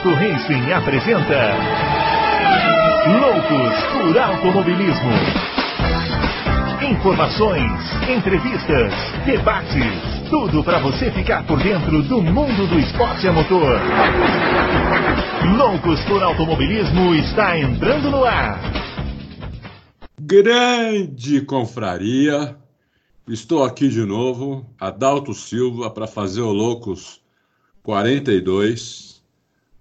Adalto Racing apresenta Loucos por Automobilismo. Informações, entrevistas, debates, tudo para você ficar por dentro do mundo do esporte a motor. Loucos por Automobilismo está entrando no ar. Grande confraria. Estou aqui de novo, Adalto Silva, para fazer o Loucos 42,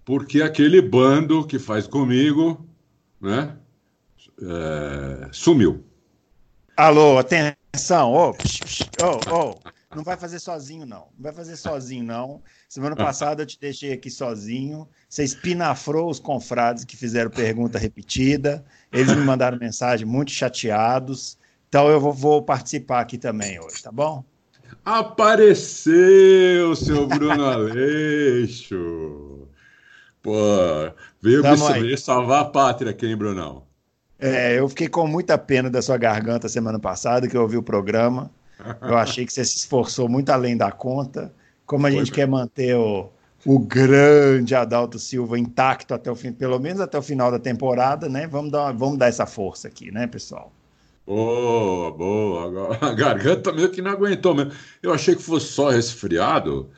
porque aquele bando que faz comigo, né, é, sumiu. Alô, atenção, oh, ô, oh, não vai fazer sozinho não, não vai fazer sozinho não. Semana passada eu te deixei aqui sozinho, você espinafrou os confrades que fizeram pergunta repetida, eles me mandaram mensagem muito chateados, então eu vou, vou participar aqui também hoje, tá bom? Apareceu, seu Bruno Aleixo. Pô, veio me salvar a pátria aqui, hein, Brunão? É, eu fiquei com muita pena da sua garganta semana passada, que eu ouvi o programa. Eu achei que você se esforçou muito além da conta. Como a Foi gente bem. quer manter o, o grande Adalto Silva intacto até o fim, pelo menos até o final da temporada, né? Vamos dar, vamos dar essa força aqui, né, pessoal? Boa, boa. A garganta meio que não aguentou mesmo. Eu achei que fosse só resfriado,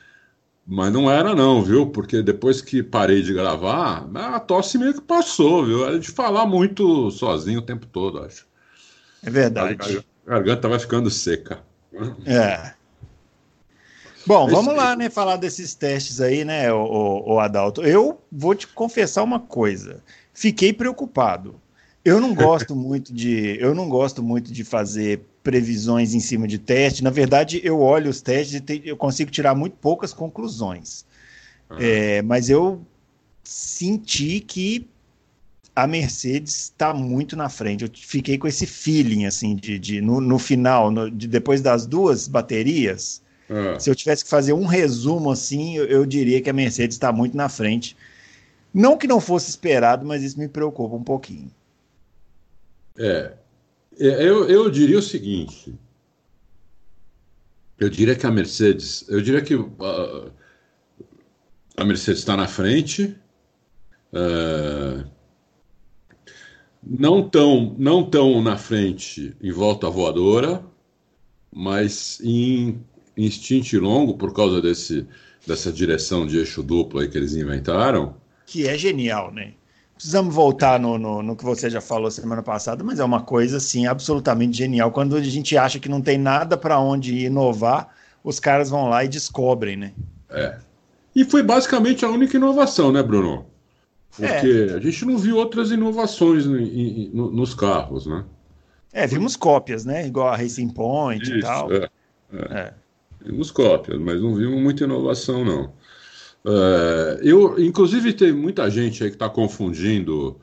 mas não era não, viu? Porque depois que parei de gravar, a tosse meio que passou, viu? Era de falar muito sozinho o tempo todo, acho. É verdade. A garganta vai ficando seca. É. Bom, vamos lá, né? Falar desses testes aí, né, o, o, o Adalto. Eu vou te confessar uma coisa. Fiquei preocupado. Eu não gosto muito de, eu não gosto muito de fazer previsões em cima de teste. Na verdade, eu olho os testes e te, eu consigo tirar muito poucas conclusões. Uhum. É, mas eu senti que a Mercedes está muito na frente. Eu fiquei com esse feeling assim de, de no, no, final, no, de, depois das duas baterias. Uhum. Se eu tivesse que fazer um resumo assim, eu, eu diria que a Mercedes está muito na frente. Não que não fosse esperado, mas isso me preocupa um pouquinho. É, é, eu, eu diria o seguinte. Eu diria que a Mercedes, eu diria que uh, a Mercedes está na frente, uh, não tão não tão na frente em volta voadora, mas em, stint longo por causa desse dessa direção de eixo duplo aí que eles inventaram. Que é genial, né? Precisamos voltar no, no, no, que você já falou semana passada, mas é uma coisa assim absolutamente genial. Quando a gente acha que não tem nada para onde inovar, os caras vão lá e descobrem, né? É. E foi basicamente a única inovação, né, Bruno? Porque é. a gente não viu outras inovações em, em, nos carros, né? É, vimos cópias, né? Igual a Racing Point Isso, e tal. É, é. é. Vimos cópias, mas não vimos muita inovação, não. Uh, eu, inclusive, tem muita gente aí que está confundindo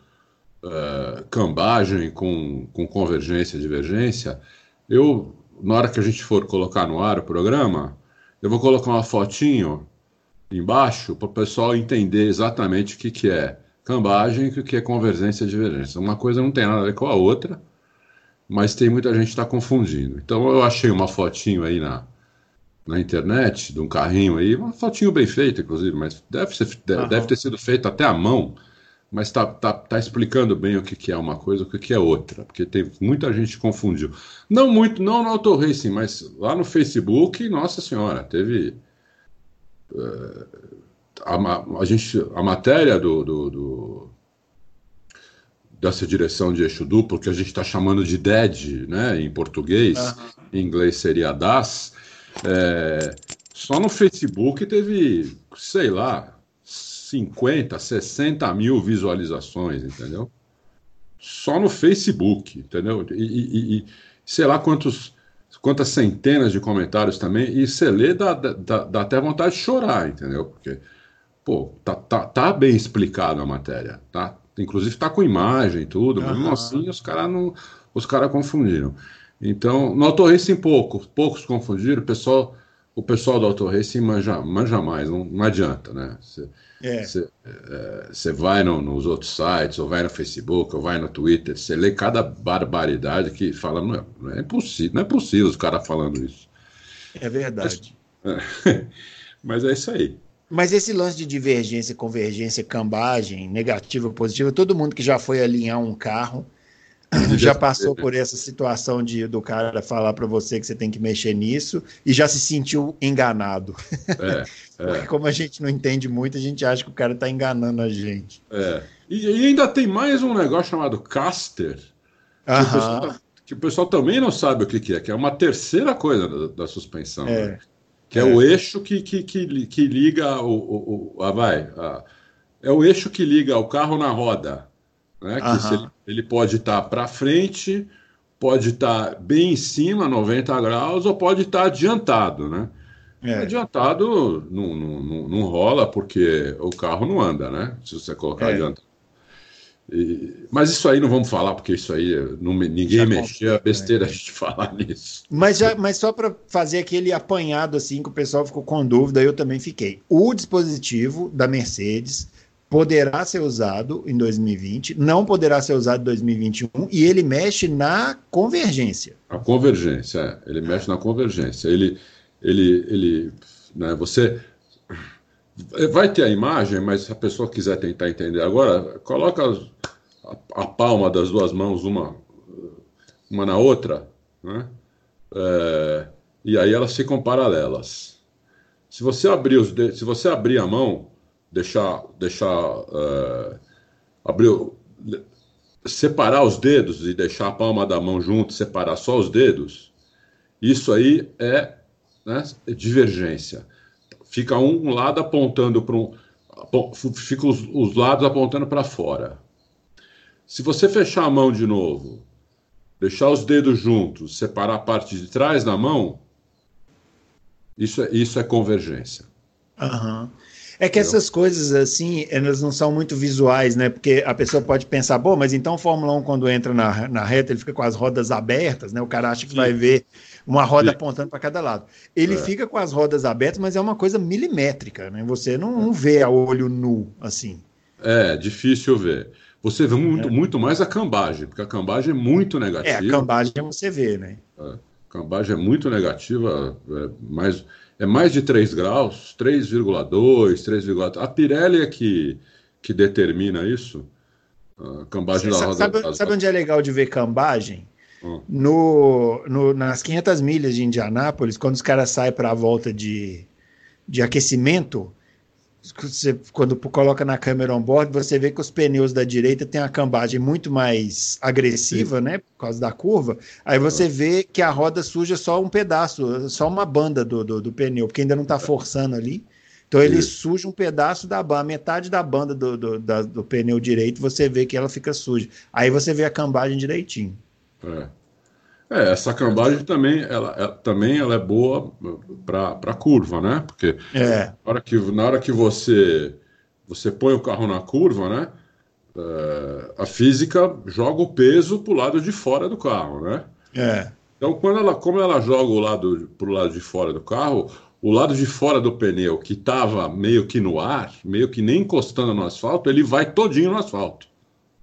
uh, cambagem com, com convergência e divergência. Eu, na hora que a gente for colocar no ar o programa, eu vou colocar uma fotinho embaixo para o pessoal entender exatamente o que, que é cambagem e o que é convergência e divergência. Uma coisa não tem nada a ver com a outra, mas tem muita gente que está confundindo. Então eu achei uma fotinho aí na, na internet de um carrinho aí, uma fotinho bem feita, inclusive, mas deve, ser, deve, deve ter sido feito até à mão, mas está tá, tá explicando bem o que, que é uma coisa e o que, que é outra, porque tem muita gente que confundiu. Não muito, não no Auto Racing, mas lá no Facebook, nossa senhora, teve. Uh, a, a, gente, a matéria do, do, do, dessa direção de eixo duplo, que a gente está chamando de DED, né, em português, uhum. em inglês seria DAS, é, só no Facebook teve, sei lá, 50, 60 mil visualizações, entendeu? Só no Facebook, entendeu? E, e, e sei lá quantos, quantas centenas de comentários também, e você lê, dá, dá, dá até vontade de chorar, entendeu? Porque, pô, tá, tá, tá bem explicado a matéria, tá? Inclusive tá com imagem e tudo, mas mesmo assim os caras não. Os caras confundiram. Então, no Auto Racing poucos, poucos confundiram, o pessoal, o pessoal do Auto Racing manja, manja mais, não, não adianta, né? Você é. é, vai no, nos outros sites, ou vai no Facebook, ou vai no Twitter, você lê cada barbaridade que fala, não é, não é possível, não é possível os caras falando isso. É verdade. Mas mas é isso aí. Mas esse lance de divergência, convergência, cambagem, negativa, positiva, todo mundo que já foi alinhar um carro já passou por essa situação de do cara falar para você que você tem que mexer nisso e já se sentiu enganado. É, é. Como a gente não entende muito, a gente acha que o cara está enganando a gente. É. E, e, ainda tem mais um negócio chamado caster, que, o pessoal, que, o pessoal, também não sabe o que, que, é, que é uma terceira coisa da, da suspensão. É. Né? Que é, o eixo que, que, que, que liga o, o, o ah, vai, a, é o eixo que liga o carro na roda. Né? Que ele, ele, pode estar tá para frente, pode estar tá bem em cima, 90 graus, ou pode estar tá adiantado, né? É. Adiantado não, não, não, rola porque o carro não anda, né? Se você colocar é. adiantado. E, mas isso aí não vamos falar, porque isso aí não, ninguém mexia, é besteira né? a gente falar nisso. Mas, já, mas só para fazer aquele apanhado assim que o pessoal ficou com dúvida, eu também fiquei. O dispositivo da Mercedes poderá ser usado em 2020, não poderá ser usado em 2021 e ele mexe na convergência. A convergência, é. ele mexe na convergência. Ele, ele, ele, né, você vai ter a imagem, mas se a pessoa quiser tentar entender agora, coloca a, a palma das duas mãos uma, uma na outra, né? É, e aí elas ficam paralelas. Se você abrir os se você abrir a mão deixar, deixar uh, abrir, separar os dedos e deixar a palma da mão junto, separar só os dedos, isso aí é né, divergência. Fica um lado apontando para um, fica os, os lados apontando para fora. Se você fechar a mão de novo, deixar os dedos juntos, separar a parte de trás da mão, isso é, isso é convergência. Uhum. É que essas coisas, assim, elas não são muito visuais, né? Porque a pessoa pode pensar, bom, mas então Fórmula 1, quando entra na, na reta, ele fica com as rodas abertas, né? O cara acha que Sim. vai ver uma roda Sim. apontando para cada lado. Ele é. fica com as rodas abertas, mas é uma coisa milimétrica, né? Você não, não vê a olho nu, assim. É, difícil ver. Você vê muito, é. muito mais a cambagem, porque a cambagem é muito negativa. É, a cambagem você vê, né? É, a cambagem é muito negativa, é mais é mais de 3 graus, 3,2, 3,3. A Pirelli é que, que determina isso. A cambagem Você da roda. Sabe, sabe onde é legal de ver cambagem? Hum. No, no, nas 500 milhas de Indianápolis, quando os caras saem para a volta de, de aquecimento, você, quando coloca na câmera on board, você vê que os pneus da direita têm a cambagem muito mais agressiva, Sim. né? Por causa da curva. Aí você vê que a roda suja só um pedaço, só uma banda do, do, do pneu, porque ainda não está forçando ali. Então ele Isso. suja um pedaço da banda, metade da banda do, do, da, do pneu direito, você vê que ela fica suja. Aí você vê a cambagem direitinho. É. É, essa cambagem também ela, ela também ela é boa para curva, né? Porque é. na, hora que, na hora que você, você põe o carro na curva, né? É, a física joga o peso para o lado de fora do carro, né? É. Então, quando ela, como ela joga o lado para o lado de fora do carro, o lado de fora do pneu que estava meio que no ar, meio que nem encostando no asfalto, ele vai todinho no asfalto.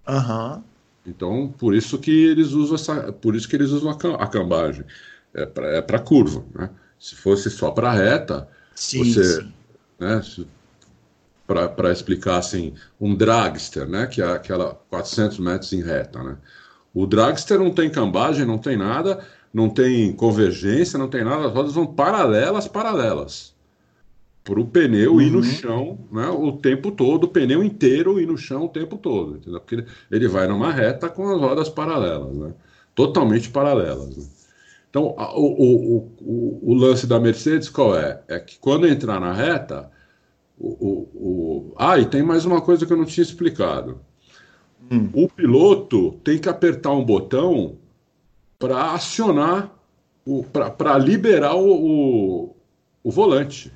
Aham. Uhum. Então, por isso que eles usam essa, por isso que eles usam a cambagem. É para é curva, né? Se fosse só para reta, sim, você, sim. né? Para explicar assim, um dragster, né? Que é aquela 400 metros em reta, né? O dragster não tem cambagem, não tem nada, não tem convergência, não tem nada, as rodas vão paralelas, paralelas para o pneu uhum. ir no uhum. chão né, o tempo todo, o pneu inteiro ir no chão o tempo todo, entendeu? Porque ele vai numa reta com as rodas paralelas, né? totalmente paralelas. Né? Então, a, o, o, o, o, lance da Mercedes qual é? É que quando entrar na reta, o, o, Ah, e tem mais uma coisa que eu não tinha explicado. Hum. O piloto tem que apertar um botão para acionar, para liberar o, o volante.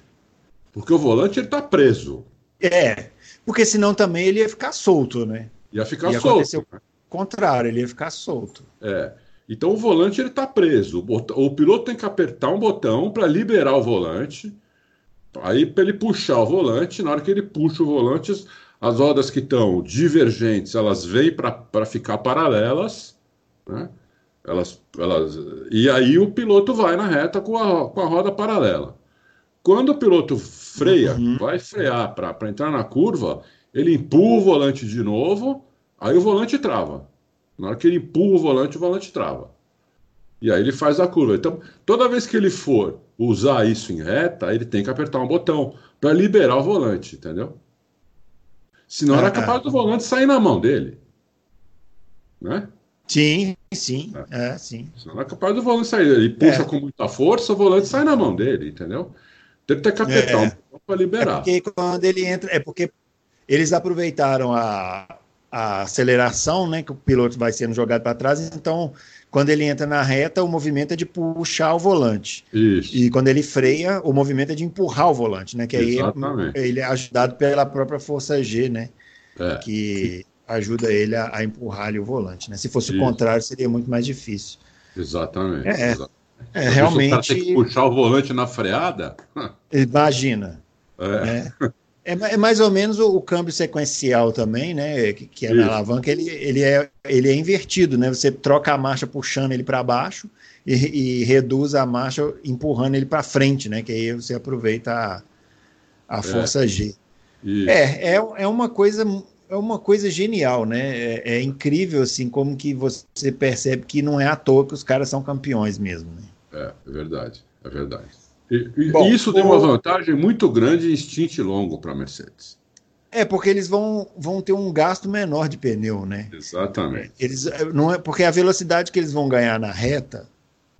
Porque o volante ele tá preso. É, porque senão também ele ia ficar solto, né? Ia ficar ia solto. O contrário, ele ia ficar solto. É. Então o volante ele tá preso. O, o piloto tem que apertar um botão para liberar o volante. Aí para ele puxar o volante, na hora que ele puxa o volante, as rodas que estão divergentes, elas vêm para ficar paralelas, né? Elas, elas, e aí o piloto vai na reta com a, com a roda paralela. Quando o piloto freia, uhum. vai frear para entrar na curva, ele empurra o volante de novo, aí o volante trava. Na hora que ele empurra o volante, o volante trava. E aí ele faz a curva. Então, toda vez que ele for usar isso em reta, ele tem que apertar um botão para liberar o volante, entendeu? Senão era ah, capaz do volante sair na mão dele. Né? Sim, sim, é, é sim. Senão era capaz do volante sair. Ele puxa é. com muita força, o volante sai na mão dele, entendeu? Deve ter que apertar é. um botão para liberar. É porque quando ele entra. É porque eles aproveitaram a, a aceleração, né? Que o piloto vai sendo jogado para trás, então quando ele entra na reta, o movimento é de puxar o volante. Isso. E quando ele freia, o movimento é de empurrar o volante, né? Que aí Exatamente. ele é ajudado pela própria força G, né? É. Que ajuda ele a, a empurrar o volante, né? Se fosse Isso. o contrário, seria muito mais difícil. Exatamente. É, é. Exatamente. É realmente. O tem que puxar o volante na freada. Imagina. É. é. É, é, mais ou menos o, o, câmbio sequencial também, né? Que, que é Isso. na alavanca, ele, ele, é, ele é invertido, né? Você troca a marcha puxando ele para baixo e, e, reduz a marcha empurrando ele para frente, né? Que aí você aproveita a, a é. força G. É, é, é uma coisa é uma coisa genial, né? É, é, incrível assim como que você percebe que não é à toa que os caras são campeões mesmo. Né? É, é verdade, é verdade. E, Bom, isso tem uma vantagem muito grande em stint longo para a Mercedes. É, porque eles vão, vão ter um gasto menor de pneu, né? Exatamente. Eles, não é, porque a velocidade que eles vão ganhar na reta,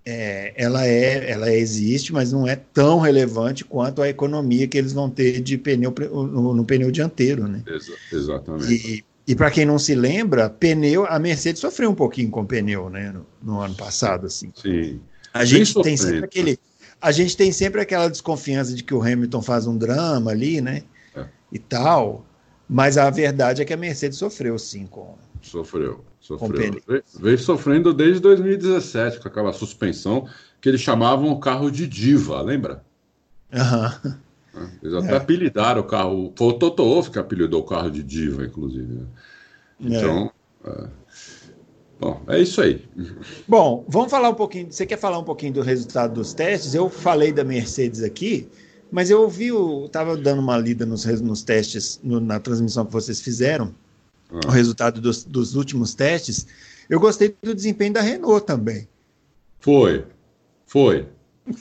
é, ela, é, ela existe, mas não é tão relevante quanto a economia que eles vão ter de pneu no, no pneu dianteiro, né? Exa exatamente. E, e para quem não se lembra, pneu, a Mercedes sofreu um pouquinho com pneu, né? No, no ano passado, assim. Sim. A gente tem sempre aquele a gente tem sempre aquela desconfiança de que o Hamilton faz um drama ali, né? É. E tal. Mas a verdade é que a Mercedes sofreu sim com. Sofreu, sofreu. Veio sofrendo desde 2017 com aquela suspensão que eles chamavam o carro de diva, lembra? Uhum. Eles até é. apelidaram o carro. Foi o Toto Wolff que apelidou o carro de diva, inclusive. Né? É. Então. É. Bom, é isso aí. Bom, vamos falar um pouquinho. Você quer falar um pouquinho do resultado dos testes? Eu falei da Mercedes aqui, mas eu ouvi, estava dando uma lida nos, nos testes, no, na transmissão que vocês fizeram, ah. o resultado dos, dos últimos testes. Eu gostei do desempenho da Renault também. Foi, foi.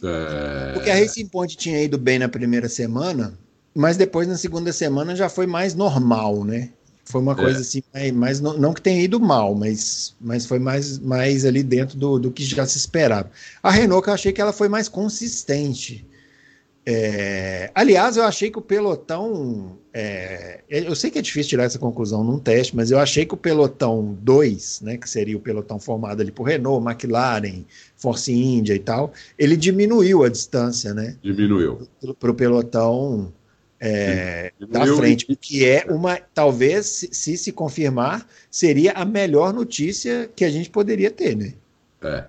É... Porque a Racing Point tinha ido bem na primeira semana, mas depois na segunda semana já foi mais normal, né? Foi uma é. coisa é. assim, mas não, não, que tenha ido mal, mas, mas foi mais, mais ali dentro do, do que já se esperava. A Renault, que eu achei que ela foi mais consistente. É, aliás, eu achei que o pelotão. É, eu sei que é difícil tirar essa conclusão num teste, mas eu achei que o pelotão 2, né, que seria o pelotão formado ali por Renault, McLaren, Force India e tal, ele diminuiu a distância, né? Diminuiu. Para o pelotão é, da frente, que é uma, talvez, se, se, se confirmar, seria a melhor notícia que a gente poderia ter, né? É,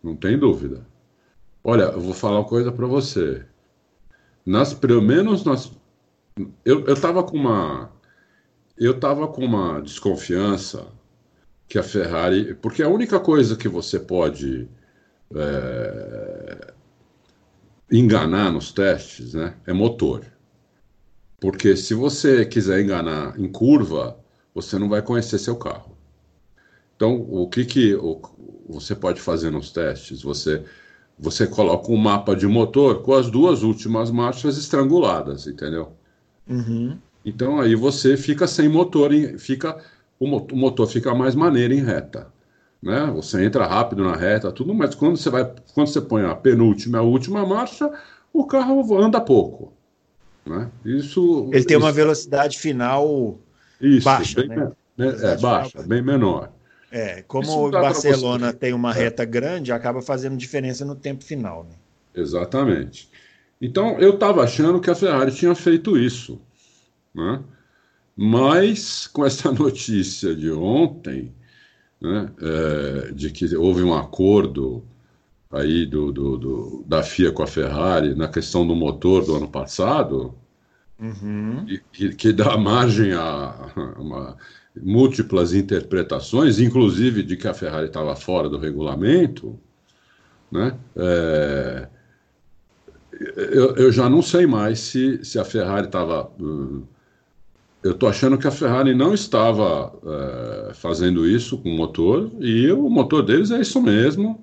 não tem dúvida. Olha, eu vou falar uma coisa para você. Nas, pelo menos nas, eu, eu tava com uma, eu tava com uma desconfiança que a Ferrari, porque a única coisa que você pode é, enganar nos testes, né, é motor. Porque se você quiser enganar em curva, você não vai conhecer seu carro. Então, o que, que você pode fazer nos testes? Você, você coloca um mapa de motor com as duas últimas marchas estranguladas, entendeu? Uhum. Então aí você fica sem motor, fica o, motor fica mais maneiro em reta. Né? Você entra rápido na reta, tudo, mas quando você vai, quando você põe a penúltima a última marcha, o carro anda pouco. Né? Isso, Ele tem isso, uma velocidade final isso, baixa. Bem, né? É, baixa, bem menor. É, como o Barcelona tem uma é. reta grande, acaba fazendo diferença no tempo final. Né? Exatamente. Então, eu estava achando que a Ferrari tinha feito isso. Né? Mas, com essa notícia de ontem, né, é, de que houve um acordo aí do, do, do, da FIA com a Ferrari na questão do motor do ano passado, uhum. que, que, dá margem a, a uma, múltiplas interpretações, inclusive de que a Ferrari estava fora do regulamento, né? É, eu, eu, já não sei mais se, se a Ferrari estava. Uh, eu estou achando que a Ferrari não estava uh, fazendo isso com o motor, e o motor deles é isso mesmo.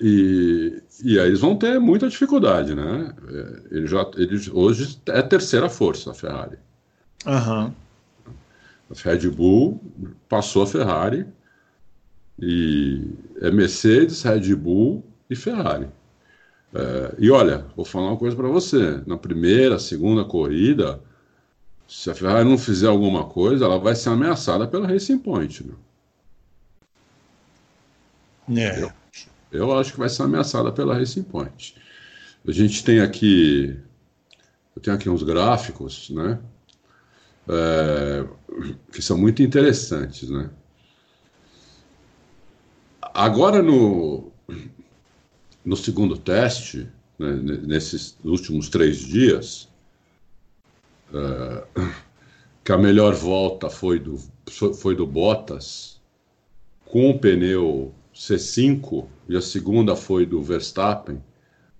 E, e aí eles vão ter muita dificuldade, né? Ele já, ele, hoje é terceira força a Ferrari. Uhum. A Red Bull passou a Ferrari e é Mercedes, Red Bull e Ferrari. É, e olha, vou falar uma coisa para você: na primeira, segunda corrida, se a Ferrari não fizer alguma coisa, ela vai ser ameaçada pela Racing Point. Né? É. Eu, eu acho que vai ser ameaçada pela Racing Point. A gente tem aqui, eu tenho aqui uns gráficos, né? É, que são muito interessantes, né? Agora no no segundo teste, né, nesses últimos três dias, uh, que a melhor volta foi do, foi do Bottas, com o pneu C5, e a segunda foi do Verstappen,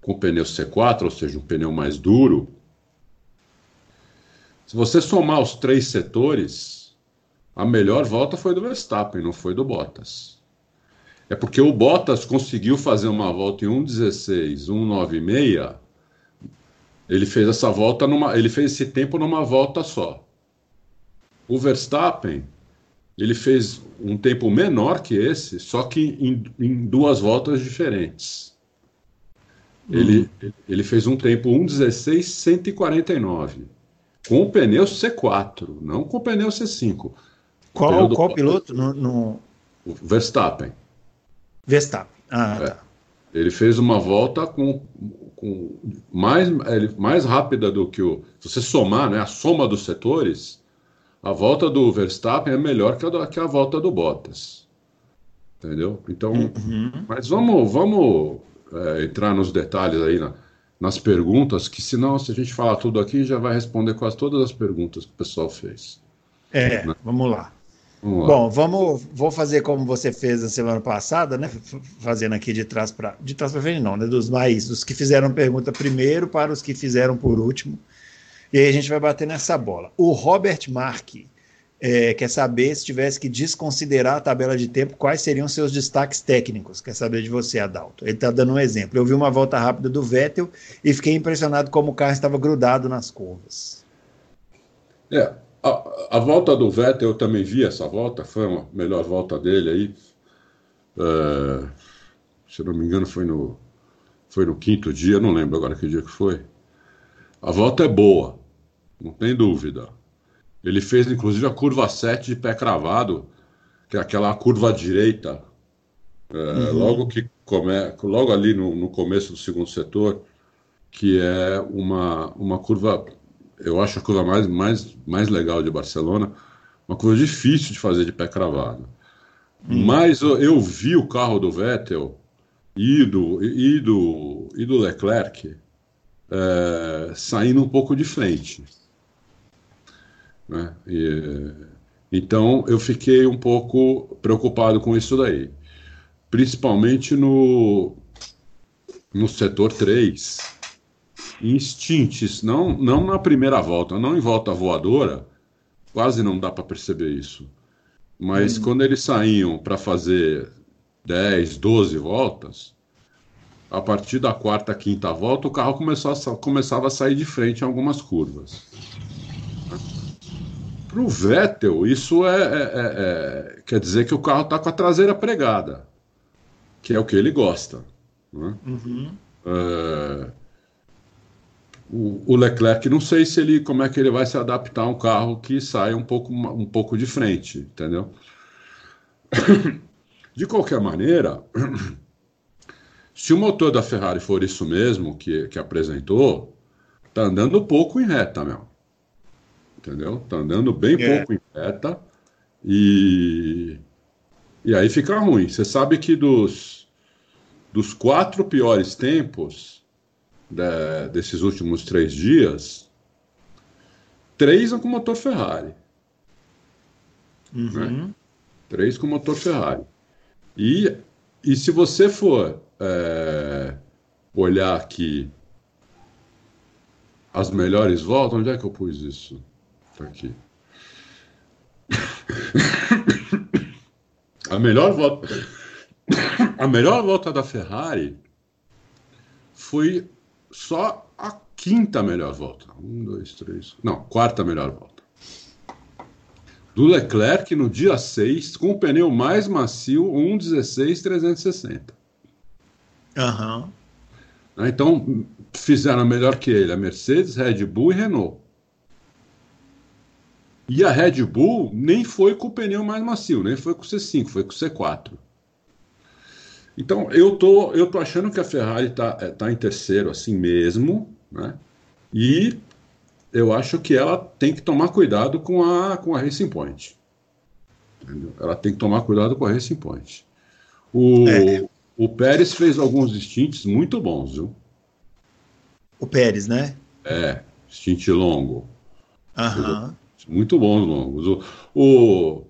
com o pneu C4, ou seja, um pneu mais duro. Se você somar os três setores, a melhor volta foi do Verstappen, não foi do Bottas. É porque o Bottas conseguiu fazer uma volta em 1,16, 1,96. Ele fez essa volta numa, ele fez esse tempo numa volta só. O Verstappen, ele fez um tempo menor que esse, só que em, em duas voltas diferentes. Hum. Ele, ele fez um tempo 1,16, 149. Com o pneu C4, não com o pneu C5. Qual, qual piloto? No, no... O Verstappen. Verstappen. Ah, é. tá. Ele fez uma volta com, com mais, mais rápida do que o. Se você somar né, a soma dos setores, a volta do Verstappen é melhor que a, que a volta do Bottas. Entendeu? Então, uhum. mas vamos, vamos é, entrar nos detalhes aí na, nas perguntas, que senão, se a gente falar tudo aqui, já vai responder quase todas as perguntas que o pessoal fez. É, né? vamos lá. Vamos Bom, vamos, vou fazer como você fez na semana passada, né? Fazendo aqui de trás para de trás para frente, não, né? Dos mais, dos que fizeram pergunta primeiro para os que fizeram por último. E aí a gente vai bater nessa bola. O Robert Mark é, quer saber se tivesse que desconsiderar a tabela de tempo, quais seriam seus destaques técnicos? Quer saber de você, Adalto? Ele está dando um exemplo. Eu vi uma volta rápida do Vettel e fiquei impressionado como o carro estava grudado nas curvas. É, a, a, volta do Vettel, eu também vi essa volta, foi a melhor volta dele aí. É, se não me engano, foi no, foi no quinto dia, não lembro agora que dia que foi. A volta é boa, não tem dúvida. Ele fez inclusive a curva 7 de pé cravado, que é aquela curva direita, é, uhum. logo que come, logo ali no, no começo do segundo setor, que é uma, uma curva eu acho a curva mais, mais, mais legal de Barcelona, uma curva difícil de fazer de pé cravado. Hum. Mas eu, eu, vi o carro do Vettel e do, e do, e do Leclerc é, saindo um pouco de frente. Né? E, então eu fiquei um pouco preocupado com isso daí. Principalmente no, no setor 3 instintes, não, não na primeira volta, não em volta voadora, quase não dá para perceber isso. Mas hum. quando eles saíam para fazer 10, 12 voltas, a partir da quarta, quinta volta, o carro começou a, começava a sair de frente em algumas curvas. Para o Vettel, isso é, é, é, é, quer dizer que o carro está com a traseira pregada, que é o que ele gosta. Né? Uhum. É, o, Leclerc, não sei se ele como é que ele vai se adaptar a um carro que sai um pouco, um pouco de frente, entendeu? De qualquer maneira, se o motor da Ferrari for isso mesmo que, que apresentou, tá andando pouco em reta, meu. Entendeu? Tá andando bem é. pouco em reta e e aí fica ruim. Você sabe que dos dos quatro piores tempos da, desses últimos três dias, três com motor Ferrari. Uhum. Né? Três com motor Ferrari. E, e se você for é, olhar aqui as melhores voltas. Onde é que eu pus isso? Tá aqui. A melhor volta, a melhor volta da Ferrari foi só a quinta melhor volta. Um, dois, três. Não, quarta melhor volta. Do Leclerc no dia 6, com o pneu mais macio, 1,16,360. Aham. Uhum. Então, fizeram melhor que ele a Mercedes, Red Bull e Renault. E a Red Bull nem foi com o pneu mais macio, nem foi com o C5, foi com o C4. Então, eu tô, eu tô achando que a Ferrari está é, tá em terceiro assim mesmo, né? E eu acho que ela tem que tomar cuidado com a, com a Racing Point. Entendeu? Ela tem que tomar cuidado com a Racing Point. O, é. o Pérez fez alguns stints muito bons, viu? O Pérez, né? É, stint longo. Aham. Muito bons longos. O, o,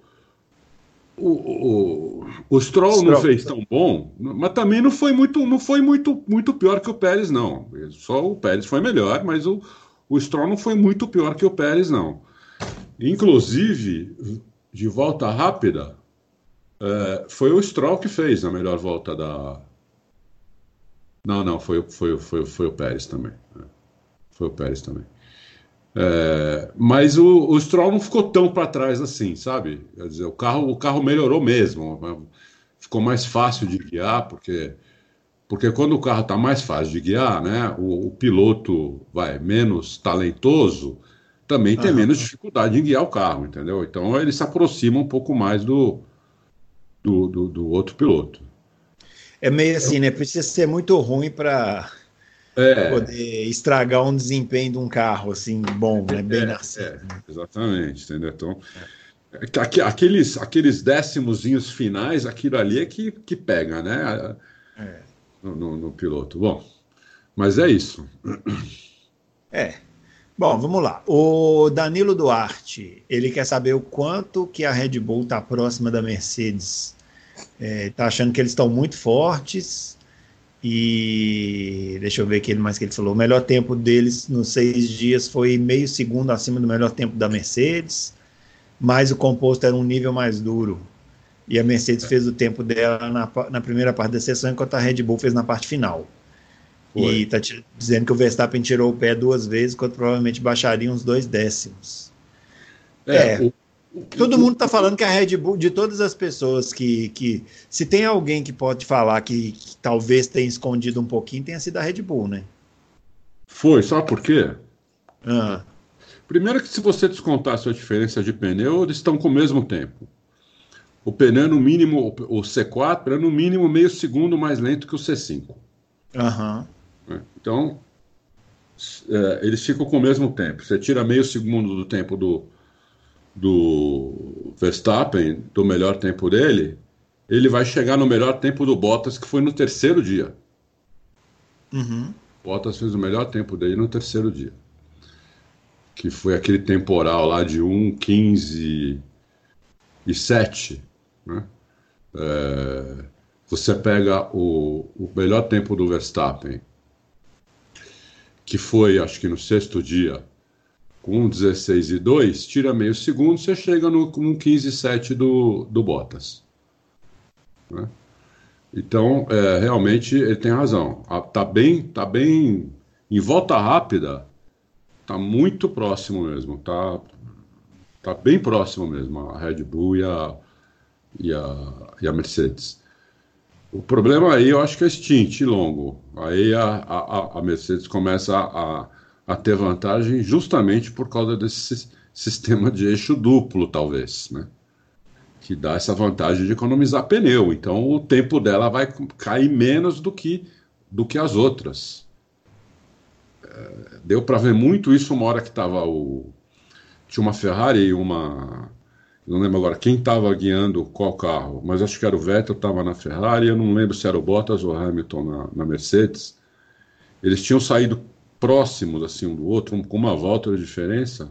o, o, Stroll, Stroll, não fez tão bom, mas também não foi muito, não foi muito, muito pior que o Pérez, não. Só o Pérez foi melhor, mas o, o Stroll não foi muito pior que o Pérez, não. Inclusive, de volta rápida, é, foi o Stroll que fez a melhor volta da. Não, não, foi, foi, foi, foi o Pérez também. É. Foi o Pérez também. É, mas o, o Stroll não ficou tão para trás assim, sabe? Quer dizer, o carro, o carro melhorou mesmo, ficou mais fácil de guiar, porque, porque quando o carro está mais fácil de guiar, né, o, o, piloto vai menos talentoso, também tem uhum. menos dificuldade em guiar o carro, entendeu? Então ele se aproxima um pouco mais do, do, do, do outro piloto. É meio assim, né? Precisa ser muito ruim para é. poder estragar um desempenho de um carro assim bom, né? Bem é, nascido. É, exatamente, entendeu? Então, é aqueles, aqueles décimozinhos finais, aquilo ali é que, que pega, né? É. No, no, no, piloto. Bom, mas é isso. É. Bom, vamos lá. O Danilo Duarte, ele quer saber o quanto que a Red Bull está próxima da Mercedes. Está é, achando que eles estão muito fortes e deixa eu ver aqui mais que ele falou. O melhor tempo deles nos seis dias foi meio segundo acima do melhor tempo da Mercedes, mas o composto era um nível mais duro. E a Mercedes fez o tempo dela na, na primeira parte da sessão, enquanto a Red Bull fez na parte final. Foi. E está dizendo que o Verstappen tirou o pé duas vezes, quando provavelmente baixaria uns dois décimos. É, é o, Todo mundo está falando que a Red Bull, de todas as pessoas que. que se tem alguém que pode falar que, que talvez tenha escondido um pouquinho, tenha sido a Red Bull, né? Foi, sabe por quê? Ah. Primeiro que se você descontar a sua diferença de pneu, eles estão com o mesmo tempo. O pneu no mínimo, o C4 é no mínimo meio segundo mais lento que o C5. Uhum. Então, é, eles ficam com o mesmo tempo. Você tira meio segundo do tempo do, do Verstappen, do melhor tempo dele, ele vai chegar no melhor tempo do Bottas, que foi no terceiro dia. Uhum. Bottas fez o melhor tempo dele no terceiro dia. Que foi aquele temporal lá de 1, 15 e 7. Né? É, você pega o, o melhor tempo do Verstappen, que foi, acho que no sexto dia, com 16 e 2, tira meio segundo, você chega no, no 15 e 7 do, do Bottas. Né? Então, é, realmente, ele tem razão. Está bem, tá bem em volta rápida, está muito próximo mesmo. Está tá bem próximo mesmo a Red Bull e a, e a, e a Mercedes. O problema aí, eu acho que é stint longo. Aí a, a, a Mercedes começa a, a ter vantagem justamente por causa desse sistema de eixo duplo, talvez, né? Que dá essa vantagem de economizar pneu. Então o tempo dela vai cair menos do que, do que as outras. É, deu para ver muito isso uma hora que estava o. Tinha uma Ferrari e uma. Não lembro agora quem estava guiando qual carro, mas acho que era o Vettel, estava na Ferrari, eu não lembro se era o Bottas ou o Hamilton na, na Mercedes. Eles tinham saído próximos assim um do outro, com uma volta de diferença.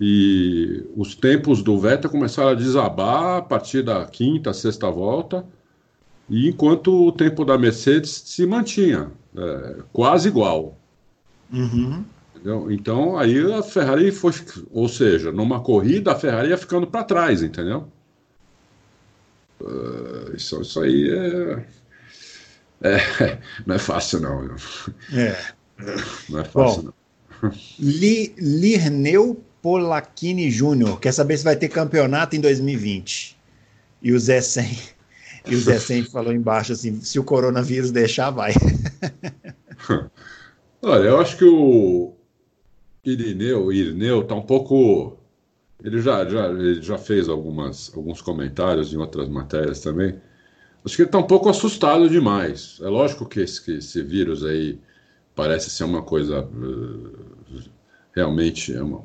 E os tempos do Vettel começaram a desabar a partir da quinta, sexta volta, e enquanto o tempo da Mercedes se mantinha, é, quase igual. Uhum. Então aí a Ferrari foi, ou seja, numa corrida a Ferrari ia ficando para trás, entendeu? Uh, isso, isso aí é, é, não é fácil não. É. Não é fácil Bom, não. Li, Lirneu Polacchini Júnior quer saber se vai ter campeonato em 2020. E o Zé Sem, e o Zé Sem falou embaixo assim, se o coronavírus deixar, vai. Olha, eu acho que o Irineu, Irineu tá um pouco. Ele já, já, ele já fez algumas, alguns comentários em outras matérias também. Acho que ele está um pouco assustado demais. É lógico que esse, que esse vírus aí parece ser uma coisa uh, realmente é uma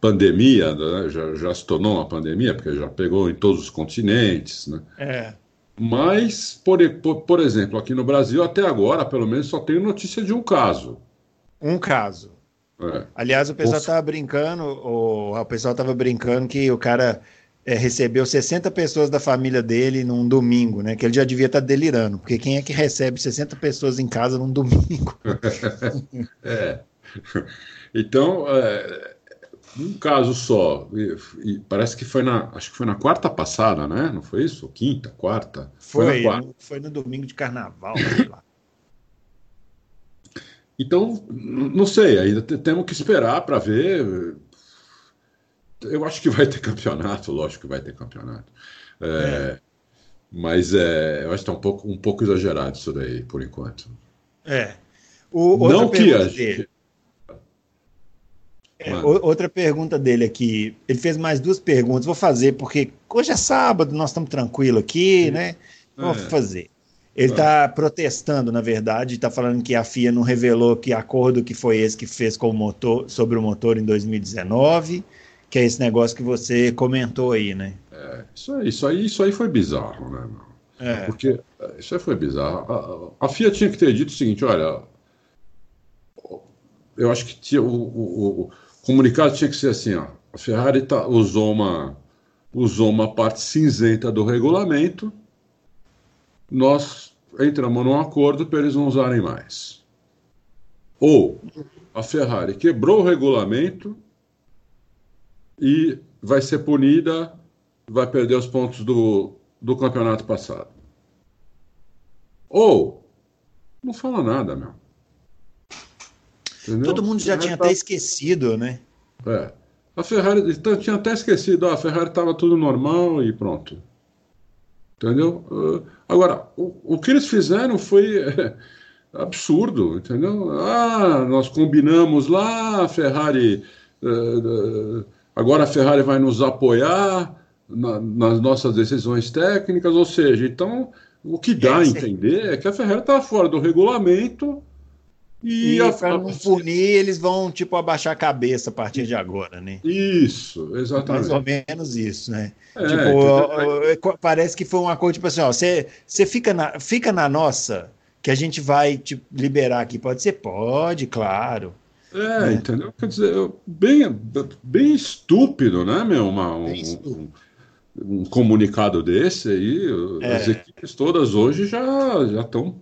pandemia, né? já, já se tornou uma pandemia, porque já pegou em todos os continentes. Né? É. Mas, por, por, por exemplo, aqui no Brasil, até agora, pelo menos, só tem notícia de um caso. Um caso. É. Aliás, o pessoal estava brincando, o, o pessoal estava brincando que o cara é, recebeu 60 pessoas da família dele num domingo, né? Que ele já devia estar tá delirando, porque quem é que recebe 60 pessoas em casa num domingo? é. Então, é, um caso só. E, e, parece que foi na. Acho que foi na quarta passada, né? Não foi isso? Quinta, quarta? Foi, foi, no, foi no domingo de carnaval, sei lá. Então, não sei, ainda temos que esperar para ver. Eu acho que vai ter campeonato, lógico que vai ter campeonato. É, é. Mas é, eu acho que está um pouco, um pouco exagerado isso daí, por enquanto. É. O, não que a gente, é, outra pergunta dele aqui. Ele fez mais duas perguntas. Vou fazer, porque hoje é sábado, nós estamos tranquilos aqui, né? Vou é. fazer. Ele está protestando, na verdade, está falando que a FIA não revelou que acordo que foi esse que fez com o motor, sobre o motor em 2019, que é esse negócio que você comentou aí, né? É, isso aí, isso aí, isso aí foi bizarro, né? É. Porque é, isso aí foi bizarro. A, a, FIA tinha que ter dito o seguinte: olha, eu acho que tinha, o, o, o comunicado tinha que ser assim, ó, a Ferrari tá, usou, uma, usou uma parte cinzenta do regulamento, nós entramos num acordo para eles não usarem mais. Ou a Ferrari quebrou o regulamento e vai ser punida, vai perder os pontos do, do campeonato passado. Ou não fala nada, meu. Entendeu? Todo mundo já tinha tá... até esquecido, né? É. A Ferrari então, tinha até esquecido, a Ferrari estava tudo normal e pronto. Entendeu? Uh, agora, o, o que eles fizeram foi é, absurdo, entendeu? Ah, nós combinamos lá, a Ferrari. Uh, uh, agora a Ferrari vai nos apoiar na, nas nossas decisões técnicas, ou seja, então o que dá a entender é que a Ferrari estava fora do regulamento e, e para não punir, eles vão, tipo, abaixar a cabeça a partir de agora, né? Isso, exatamente. Mais ou menos isso, né? É, tipo, parece que foi uma coisa, tipo assim, ó, você, fica, na, fica na nossa, que a gente vai tipo, liberar aqui. Pode ser? Pode, claro. É, né? entendeu? Quer dizer, bem, bem estúpido, né, meu? Uma, um, um, um, comunicado desse aí, é. as equipes todas hoje já estão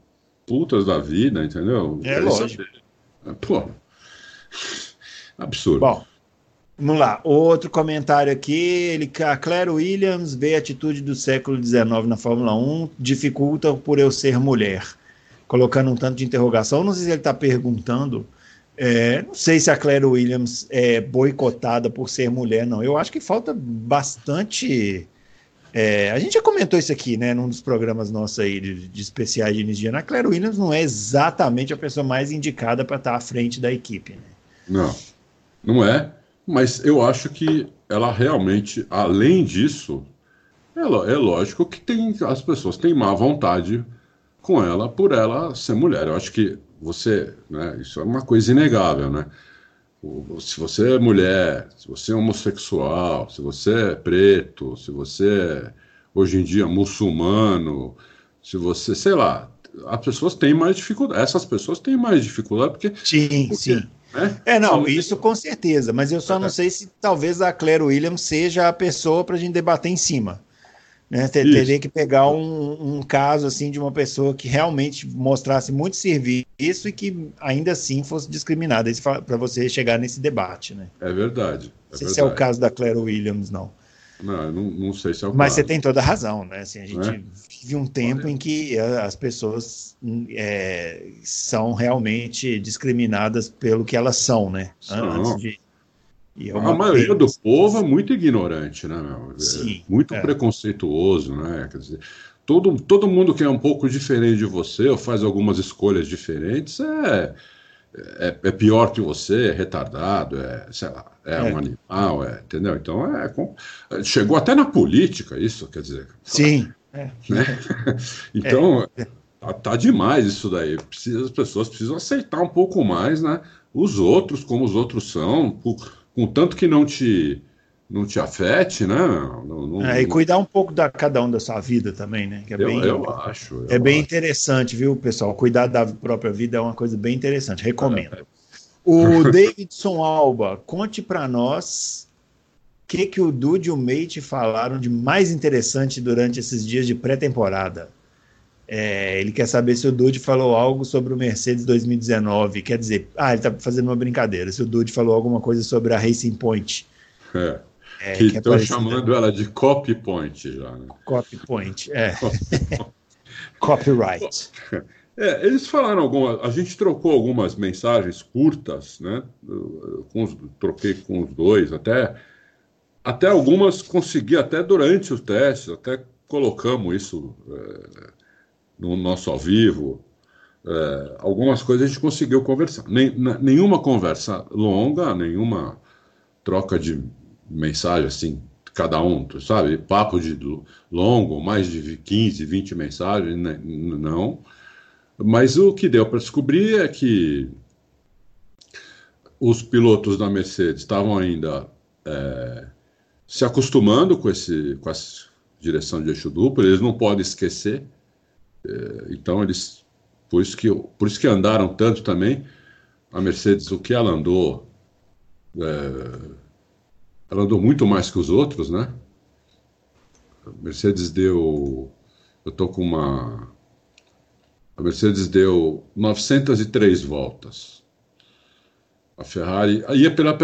putas da vida, entendeu? É lógico. Pô, absurdo. Bom, vamos lá. Outro comentário aqui, ele, a Claire Williams vê a atitude do século XIX na Fórmula 1 dificulta por eu ser mulher. Colocando um tanto de interrogação. Não sei se ele está perguntando. É, não sei se a Claire Williams é boicotada por ser mulher, não. Eu acho que falta bastante é, a gente já comentou isso aqui, né, num dos programas nossos aí de, de especiais de ano. A Claire Williams não é exatamente a pessoa mais indicada para estar à frente da equipe. Né? Não, não é. Mas eu acho que ela realmente, além disso, ela, é lógico que tem as pessoas têm má vontade com ela por ela ser mulher. Eu acho que você, né, isso é uma coisa inegável, né? se você é mulher, se você é homossexual, se você é preto, se você é, hoje em dia, muçulmano, se você, sei lá, as pessoas têm mais dificuldade. Essas pessoas têm mais dificuldade porque. Sim, porque, sim. Né? É, não, isso com certeza, mas eu só é. não sei se talvez a Claire Williams seja a pessoa para a gente debater em cima. Né? Teria que pegar um, um, caso assim de uma pessoa que realmente mostrasse muito serviço e que ainda assim fosse discriminada para você chegar nesse debate, né? É verdade. É não sei se é o caso da Claire Williams, não. Não, não, não sei se é o Mas caso. você tem toda a razão, né? Assim, a gente é? vive um tempo Olha. em que as pessoas é, são realmente discriminadas pelo que elas são, né? São. Antes de é a maioria do povo é muito ignorante, né, meu? É Sim, muito é. preconceituoso, né? Quer dizer, todo, todo mundo que é um pouco diferente de você ou faz algumas escolhas diferentes é, é, é pior que você, é retardado, é, sei lá, é, é. um animal, é, entendeu? Então é, chegou até na política isso, quer dizer. Sim. Né? então tá, tá, demais isso daí. Precisa, as pessoas precisam aceitar um pouco mais, né? Os outros como os outros são. Por, contanto que não te não te afete, né? Não, não, é, e cuidar um pouco da cada um da sua vida também, né? Que é eu, bem, eu acho. Eu é bem acho. interessante, viu, pessoal? Cuidar da própria vida é uma coisa bem interessante. Recomendo. É. O Davidson Alba, conte para nós o que, que o Dude e o Mate falaram de mais interessante durante esses dias de pré-temporada. É, ele quer saber se o Dude falou algo sobre o Mercedes 2019. Quer dizer, ah, ele está fazendo uma brincadeira. Se o Dude falou alguma coisa sobre a Racing Point. É. É, que estão é chamando ela de copy point já. Né? Copy point, é. Copyright. É, eles falaram algumas. A gente trocou algumas mensagens curtas, né? Com os, troquei com os dois, até, até algumas consegui até durante o teste, até colocamos isso. É, no nosso ao vivo, é, algumas coisas a gente conseguiu conversar. Nem, nenhuma conversa longa, nenhuma troca de mensagem assim, cada um, tu sabe? Papo de longo, mais de 15, 20 mensagens, né? não. Mas o que deu para descobrir é que os pilotos da Mercedes estavam ainda é, se acostumando com, esse, com essa direção de eixo duplo, eles não podem esquecer então eles, por isso que por isso que andaram tanto também. A Mercedes, o que ela andou, é, ela andou muito mais que os outros, né? A Mercedes deu, eu tô com uma, a Mercedes deu 903 voltas. A Ferrari, e pela,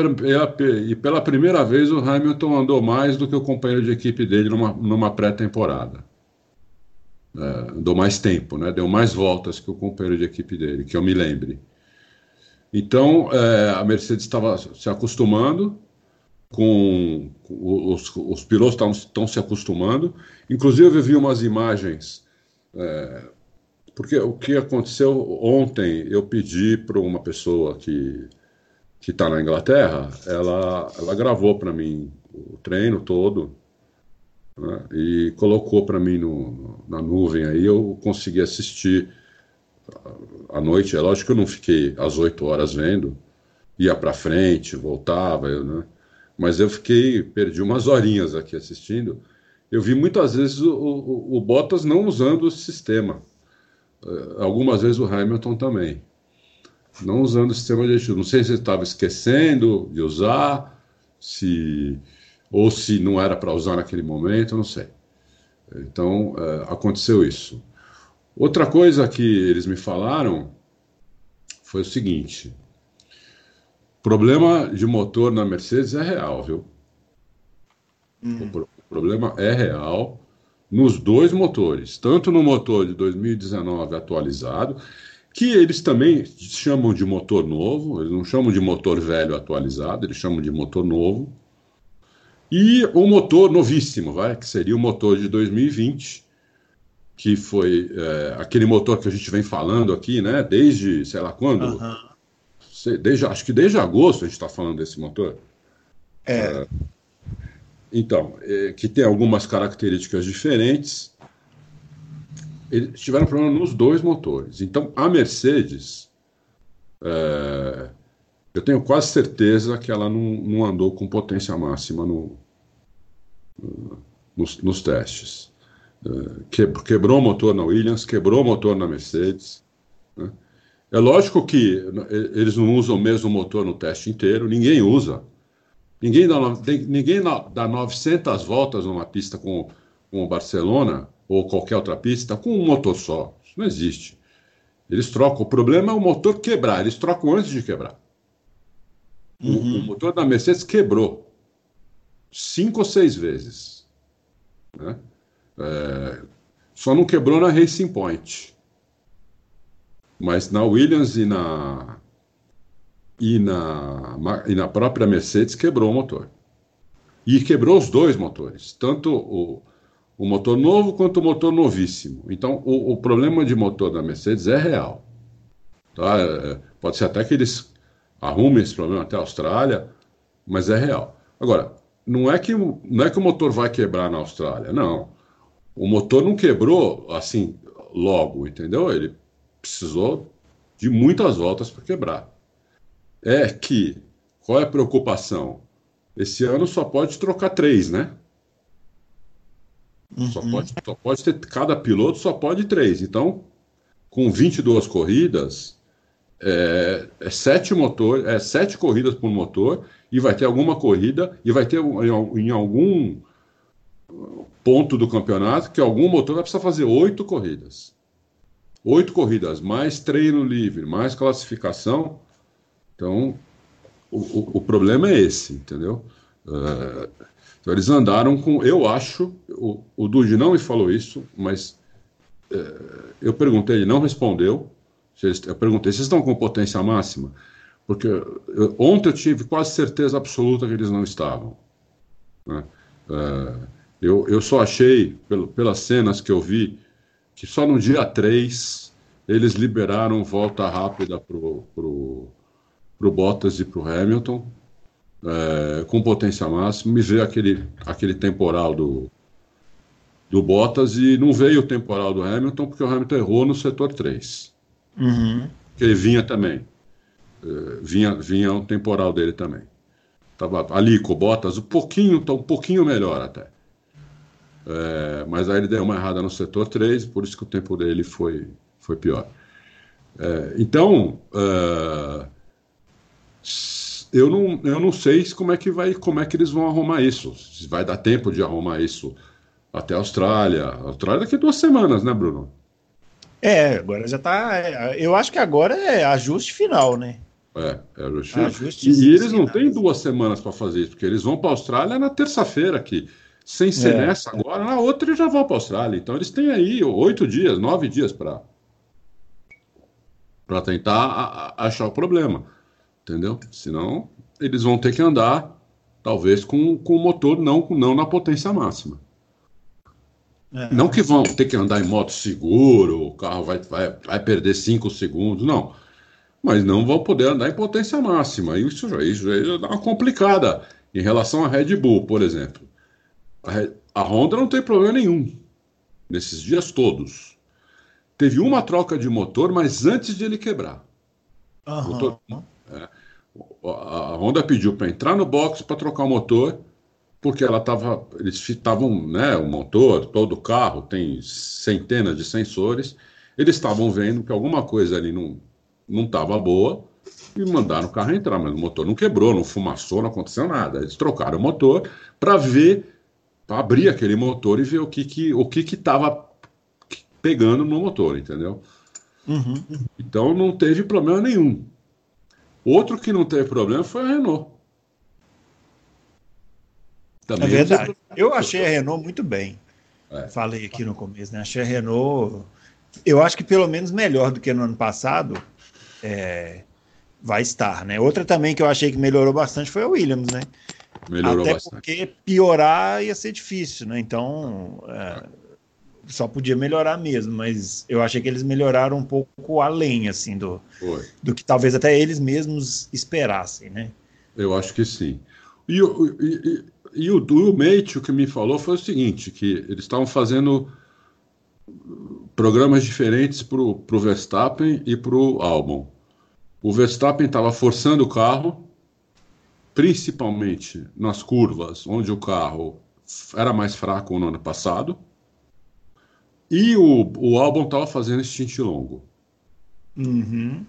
e pela primeira vez o Hamilton andou mais do que o companheiro de equipe dele numa, numa pré-temporada é, andou mais tempo, né? deu mais voltas que o companheiro de equipe dele, que eu me lembre. Então, é, a Mercedes estava se acostumando com, os, os, pilotos estão se acostumando. Inclusive, eu vi umas imagens, é, porque o que aconteceu ontem, eu pedi para uma pessoa que que está na Inglaterra, ela, ela gravou para mim o treino todo né, e colocou para mim no, na nuvem aí, eu consegui assistir à noite. É lógico que eu não fiquei às oito horas vendo, ia para frente, voltava, eu, né? mas eu fiquei, perdi umas horinhas aqui assistindo. Eu vi muitas vezes o, o, o Bottas não usando o sistema, uh, algumas vezes o Hamilton também. Não usando o sistema de ajuda. Não sei se ele estava esquecendo de usar, se ou se não era para usar naquele momento, não sei. Então, é, aconteceu isso. Outra coisa que eles me falaram foi o seguinte: problema de motor na Mercedes é real, viu? Hum. O, o problema é real nos dois motores, tanto no motor de 2019 atualizado, que eles também chamam de motor novo, eles não chamam de motor velho atualizado, eles chamam de motor novo. E o motor novíssimo, vai, que seria o motor de 2020, que foi é, aquele motor que a gente vem falando aqui, né? Desde, sei lá quando. Uhum. Desde, acho que desde agosto a gente está falando desse motor. É. é então, é, que tem algumas características diferentes. Eles tiveram problema nos dois motores. Então, a Mercedes, é, eu tenho quase certeza que ela não, não andou com potência máxima no, nos, nos testes. É, quebrou o motor na Williams, quebrou o motor na Mercedes. Né? É lógico que eles não usam o mesmo motor no teste inteiro, ninguém usa. Ninguém dá, ninguém dá 900 voltas numa pista com como Barcelona ou qualquer outra pista com um motor só. Isso não existe. Eles trocam. O problema é o motor quebrar. Eles trocam antes de quebrar. Uhum. O, o, motor da Mercedes quebrou cinco ou seis vezes. Né? É, só não quebrou na Racing Point. Mas na Williams e na, e na, e na própria Mercedes quebrou o motor. E quebrou os dois motores, tanto o, o motor novo quanto o motor novíssimo. Então, o, o problema de motor da Mercedes é real. Tá? É, pode ser até que eles arrumem esse problema até a Austrália, mas é real. Agora, não é que, não é que o motor vai quebrar na Austrália, não. O motor não quebrou assim logo, entendeu? Ele precisou de muitas voltas para quebrar. É que, qual é a preocupação? Esse ano só pode trocar três, né? Uhum. Só, pode, só pode ter, cada piloto só pode três. Então, com 22 corridas, é, é sete motor, é sete corridas por motor e vai ter alguma corrida e vai ter em, algum ponto do campeonato que algum motor vai precisar fazer oito corridas. Oito corridas, mais treino livre, mais classificação. Então, o, o, o problema é esse, entendeu? Uh, então eles andaram com, eu acho, o, o não me falou isso, mas uh, eu perguntei, ele não respondeu. Eu perguntei, vocês estão com potência máxima? Porque eu, ontem eu tive quase certeza absoluta que eles não estavam. Né? Uh, eu, eu só achei, pelo, pelas cenas que eu vi, que só no dia 3 eles liberaram volta rápida para o Bottas e para o Hamilton, é, com potência máxima, e veio aquele, aquele temporal do, do Bottas e não veio o temporal do Hamilton, porque o Hamilton errou no setor 3. Uhum. Que ele vinha também. É, vinha, vinha um temporal dele também. Tava ali com o Bottas um pouquinho, tá um pouquinho melhor até. É, mas aí ele deu uma errada no setor 3, por isso que o tempo dele foi, foi pior. É, então, uh, eu não, eu não sei como é que vai, como é que eles vão arrumar isso. Se vai dar tempo de arrumar isso até a Austrália. A Austrália daqui a duas semanas, né, Bruno? É, agora já tá. Eu acho que agora é ajuste final, né? É, é ajuste, ajuste E, e eles não têm duas semanas para fazer isso, porque eles vão para a Austrália na terça-feira aqui. Sem ser é, nessa agora, na outra eles já vão para a Austrália. Então eles têm aí oito dias, nove dias para para tentar a, a achar o problema entendeu? Senão eles vão ter que andar, talvez, com, com o motor não, não na potência máxima. É. Não que vão ter que andar em moto seguro, o carro vai, vai, vai perder 5 segundos, não. Mas não vão poder andar em potência máxima. Isso já, isso já dá uma complicada. Em relação à Red Bull, por exemplo. A, a Honda não tem problema nenhum nesses dias todos. Teve uma troca de motor, mas antes de ele quebrar. Uhum. Motor, é. A Honda pediu para entrar no box para trocar o motor, porque ela estava. Eles estavam, né? O motor, todo o carro tem centenas de sensores. Eles estavam vendo que alguma coisa ali não não estava boa e mandaram o carro entrar, mas o motor não quebrou, não fumaçou, não aconteceu nada. Eles trocaram o motor para ver, para abrir aquele motor e ver o que que o que que estava pegando no motor, entendeu? Uhum. Então não teve problema nenhum. Outro que não teve problema foi a Renault. Também é verdade. Eu achei a Renault muito bem. É. Falei aqui no começo, né? Achei a Renault. Eu acho que pelo menos melhor do que no ano passado é, vai estar, né? Outra também que eu achei que melhorou bastante foi a Williams, né? Melhorou Até bastante. porque piorar ia ser difícil, né? Então, é, só podia melhorar mesmo, mas eu achei que eles melhoraram um pouco além, assim, do, do que talvez até eles mesmos esperassem, né? Eu acho que sim. E, e, e, e o, o Mate, o que me falou foi o seguinte, que eles estavam fazendo programas diferentes para o Verstappen e para o Albon. O Verstappen estava forçando o carro, principalmente nas curvas, onde o carro era mais fraco no ano passado, e o, o álbum estava fazendo stint longo. Uhum.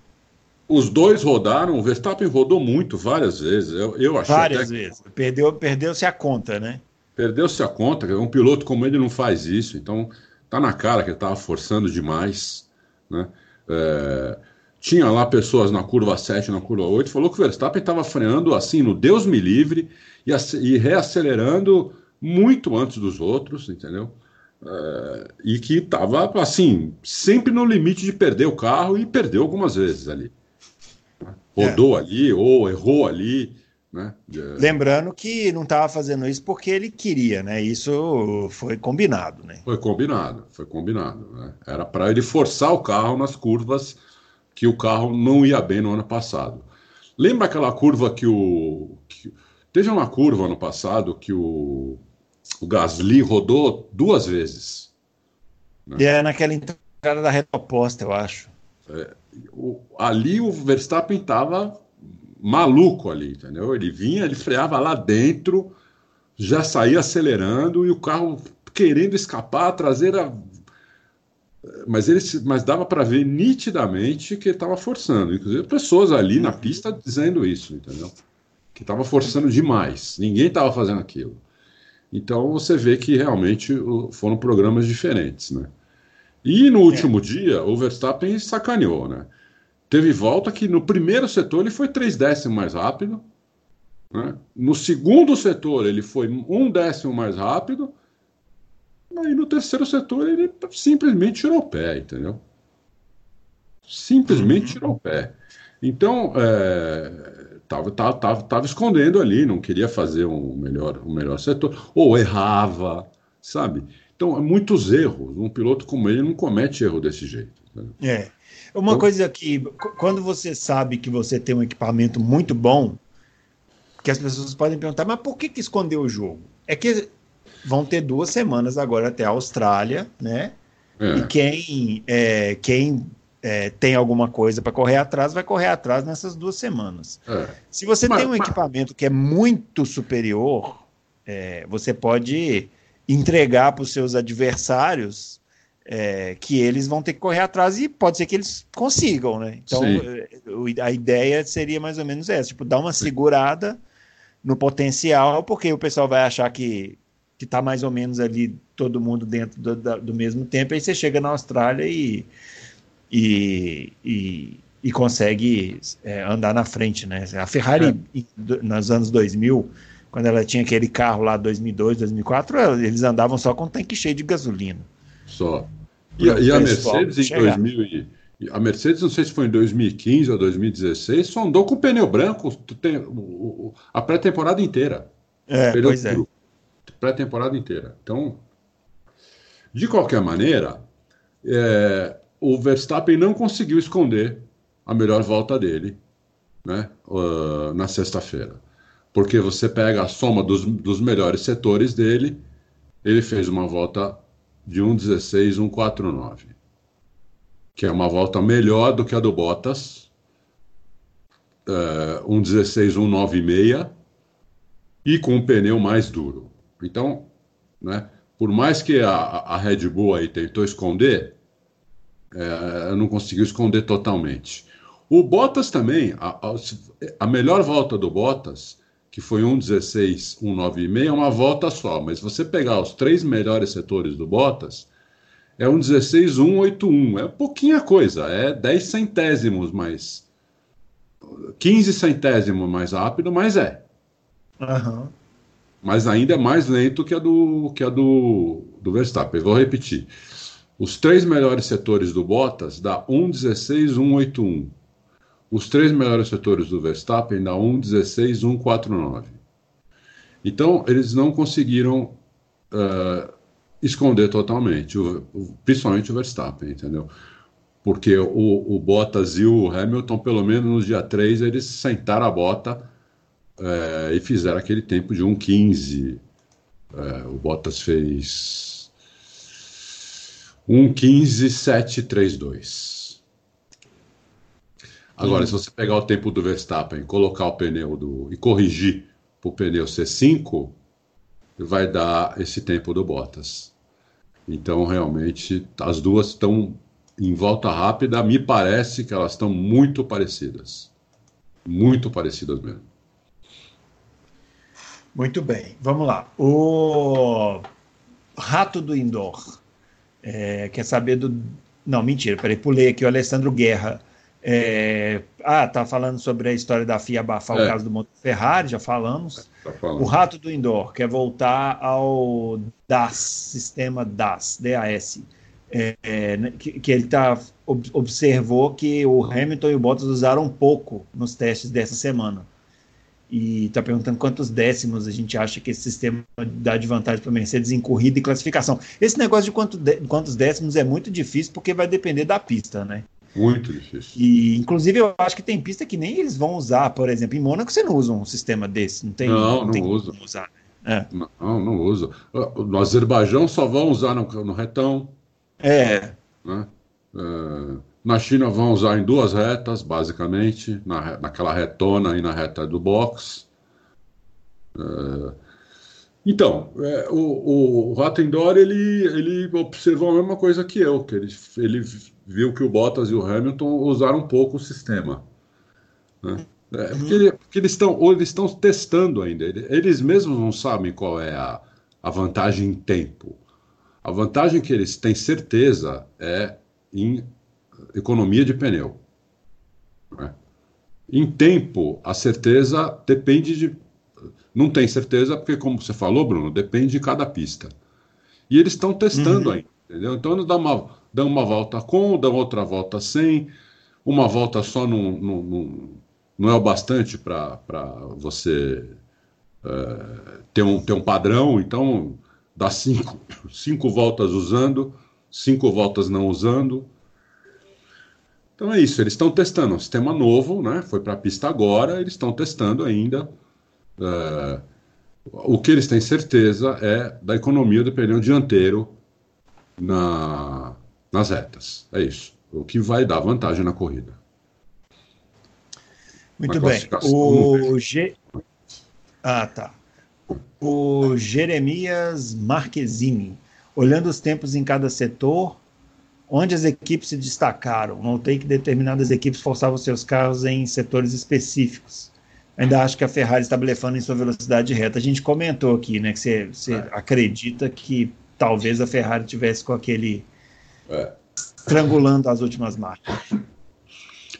Os dois rodaram, o Verstappen rodou muito, várias vezes. Eu, eu achei várias vezes. Perdeu, perdeu-se a conta, né? Perdeu-se a conta, um piloto como ele não faz isso, então tá na cara que ele estava forçando demais, né? É, tinha lá pessoas na curva 7, na curva 8, falou que o Verstappen estava freando assim, no Deus me livre, e, e reacelerando muito antes dos outros, entendeu? É, e que estava, assim, sempre no limite de perder o carro e perdeu algumas vezes ali. Rodou é. ali, ou errou ali. Né? Lembrando que não estava fazendo isso porque ele queria, né? Isso foi combinado, né? Foi combinado, foi combinado. Né? Era para ele forçar o carro nas curvas que o carro não ia bem no ano passado. Lembra aquela curva que o. Que, teve uma curva no passado que o, o Gasly rodou duas vezes. Né? E é naquela entrada da reta oposta, eu acho. É, o, ali o Verstappen estava maluco ali, entendeu? Ele vinha, ele freava lá dentro, já saía acelerando e o carro querendo escapar, a traseira. Mas, ele, mas dava para ver nitidamente que ele estava forçando. Inclusive, pessoas ali na pista dizendo isso, entendeu? Que estava forçando demais. Ninguém estava fazendo aquilo. Então você vê que realmente foram programas diferentes, né? E no último é. dia, o Verstappen sacaneou, né? Teve volta que no primeiro setor ele foi três décimos mais rápido. Né? No segundo setor ele foi um décimo mais rápido. E no terceiro setor ele simplesmente tirou o pé, entendeu? Simplesmente uhum. tirou o pé. Então, é, tava, tava, tava, tava, escondendo ali, não queria fazer um melhor, um melhor setor, ou errava, sabe? Então, muitos erros. Um piloto como ele não comete erro desse jeito. Né? É. Uma então, coisa que, quando você sabe que você tem um equipamento muito bom, que as pessoas podem perguntar, mas por que, que escondeu o jogo? É que vão ter duas semanas agora até a Austrália, né? É. E quem, é, quem é, tem alguma coisa para correr atrás, vai correr atrás nessas duas semanas. É. Se você mas, tem um mas... equipamento que é muito superior, é, você pode entregar para os seus adversários é, que eles vão ter que correr atrás e pode ser que eles consigam, né? Então Sim. a ideia seria mais ou menos essa, tipo, dar uma segurada no potencial, porque o pessoal vai achar que que tá mais ou menos ali todo mundo dentro do, do mesmo tempo, aí você chega na Austrália e, e, e, e consegue é, andar na frente, né? A Ferrari, é. nos anos 2000, quando ela tinha aquele carro lá 2002, 2004, eles andavam só com um tanque cheio de gasolina. Só. E, e a Mercedes em 2000 e, a Mercedes, não sei se foi em 2015 ou 2016, só andou com pneu branco a pré-temporada inteira. É, pois é. Pré-temporada inteira. Então, de qualquer maneira, é, o Verstappen não conseguiu esconder a melhor volta dele né, uh, na sexta-feira. Porque você pega a soma dos, dos melhores setores dele, ele fez uma volta de 1,16,149, que é uma volta melhor do que a do Bottas, uh, 1,16,196, e com um pneu mais duro. Então, né, por mais que a, a Red Bull aí tentou esconder, é, não conseguiu esconder totalmente. O Bottas também, a, a, a melhor volta do Bottas que foi 1,16, 1,96, é uma volta só. Mas você pegar os três melhores setores do Bottas, é 1,16, 1,81. É pouquinha coisa, é 10 centésimos mais. 15 centésimos mais rápido, mas é. Uhum. Mas ainda é mais lento que a do, que a do, do Verstappen. Vou repetir. Os três melhores setores do Bottas dá 1,16, 1,81. Os três melhores setores do Verstappen dá 1,16, 1,49. Então, eles não conseguiram uh, esconder totalmente, o, o, principalmente o Verstappen, entendeu? Porque o, o, Bottas e o Hamilton, pelo menos no dia 3, eles sentaram a bota uh, e fizeram aquele tempo de 1,15. Uh, eh, o Bottas fez 1,15, 7,32. Agora, se você pegar o tempo do Verstappen, colocar o pneu do e corrigir para o pneu C5, vai dar esse tempo do Bottas. Então, realmente, as duas estão em volta rápida. Me parece que elas estão muito parecidas. Muito parecidas mesmo. Muito bem, vamos lá. O Rato do Indoor é, quer saber do. Não, mentira, peraí, pulei aqui o Alessandro Guerra. É... Ah, tá falando sobre a história da FIA abafar é. o caso do motor Ferrari, já falamos. Tá o Rato do Indoor quer voltar ao DAS, sistema DAS, DAS. É, é, que, que, ele tá, observou que o Hamilton e o Bottas usaram pouco nos testes dessa semana e está perguntando quantos décimos a gente acha que esse sistema dá de vantagem para a Mercedes em corrida e classificação. Esse negócio de quanto de, quantos décimos é muito difícil porque vai depender da pista, né? Muito difícil. E, inclusive, eu acho que tem pista que nem eles vão usar. Por exemplo, em Mônaco você não usa um sistema desse. Não tem. Não, não, não tem usa. Usar, né? é. Não, não usa. No Azerbaijão só vão usar no, no retão. É. Né? é. Na China vão usar em duas retas, basicamente, na, naquela retona e na reta do box. É, então, é, o, o Rattendor, ele, ele observou a mesma coisa que eu, que ele, ele viu que o Bottas e o Hamilton usaram um pouco o sistema. Né? É, porque, ele, porque, eles estão ou eles estão testando ainda. Eles mesmos não sabem qual é a, a vantagem em tempo. A vantagem que eles têm certeza é em economia de pneu. Né? Em tempo, a certeza depende de. Não tem certeza, porque, como você falou, Bruno, depende de cada pista. E eles estão testando uhum. ainda, entendeu? Então, dá uma, dá uma volta com, dá outra volta sem. Uma volta só não, não, não, não é o bastante para você é, ter, um, ter um padrão. Então, dá cinco, cinco voltas usando, cinco voltas não usando. Então é isso, eles estão testando um sistema novo, né? Foi para a pista agora, eles estão testando ainda. Uh, o que eles têm certeza é da economia do pneu dianteiro na, nas retas. É isso. O que vai dar vantagem na corrida. Muito na bem. O G... Ah, tá. O Jeremias Marquezini. Olhando os tempos em cada setor, onde as equipes se destacaram. Notei que determinadas equipes forçavam seus carros em setores específicos. Ainda acho que a Ferrari está blefando em sua velocidade reta. A gente comentou aqui, né, que você, você é. acredita que talvez a Ferrari tivesse com aquele é. estrangulando as últimas marcas.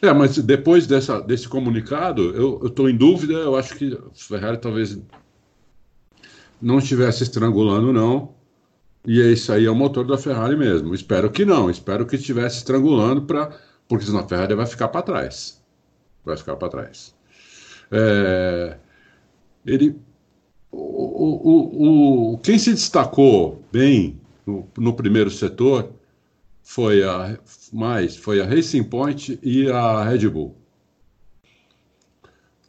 É, mas depois dessa, desse comunicado, eu estou em dúvida. Eu acho que a Ferrari talvez não estivesse estrangulando, não. E isso aí é o motor da Ferrari mesmo. Espero que não. Espero que estivesse estrangulando para. Porque senão a Ferrari vai ficar para trás. Vai ficar para trás. É... Ele. O, o, o, quem se destacou bem no, no, primeiro setor foi a mais foi a Racing Point e a Red Bull.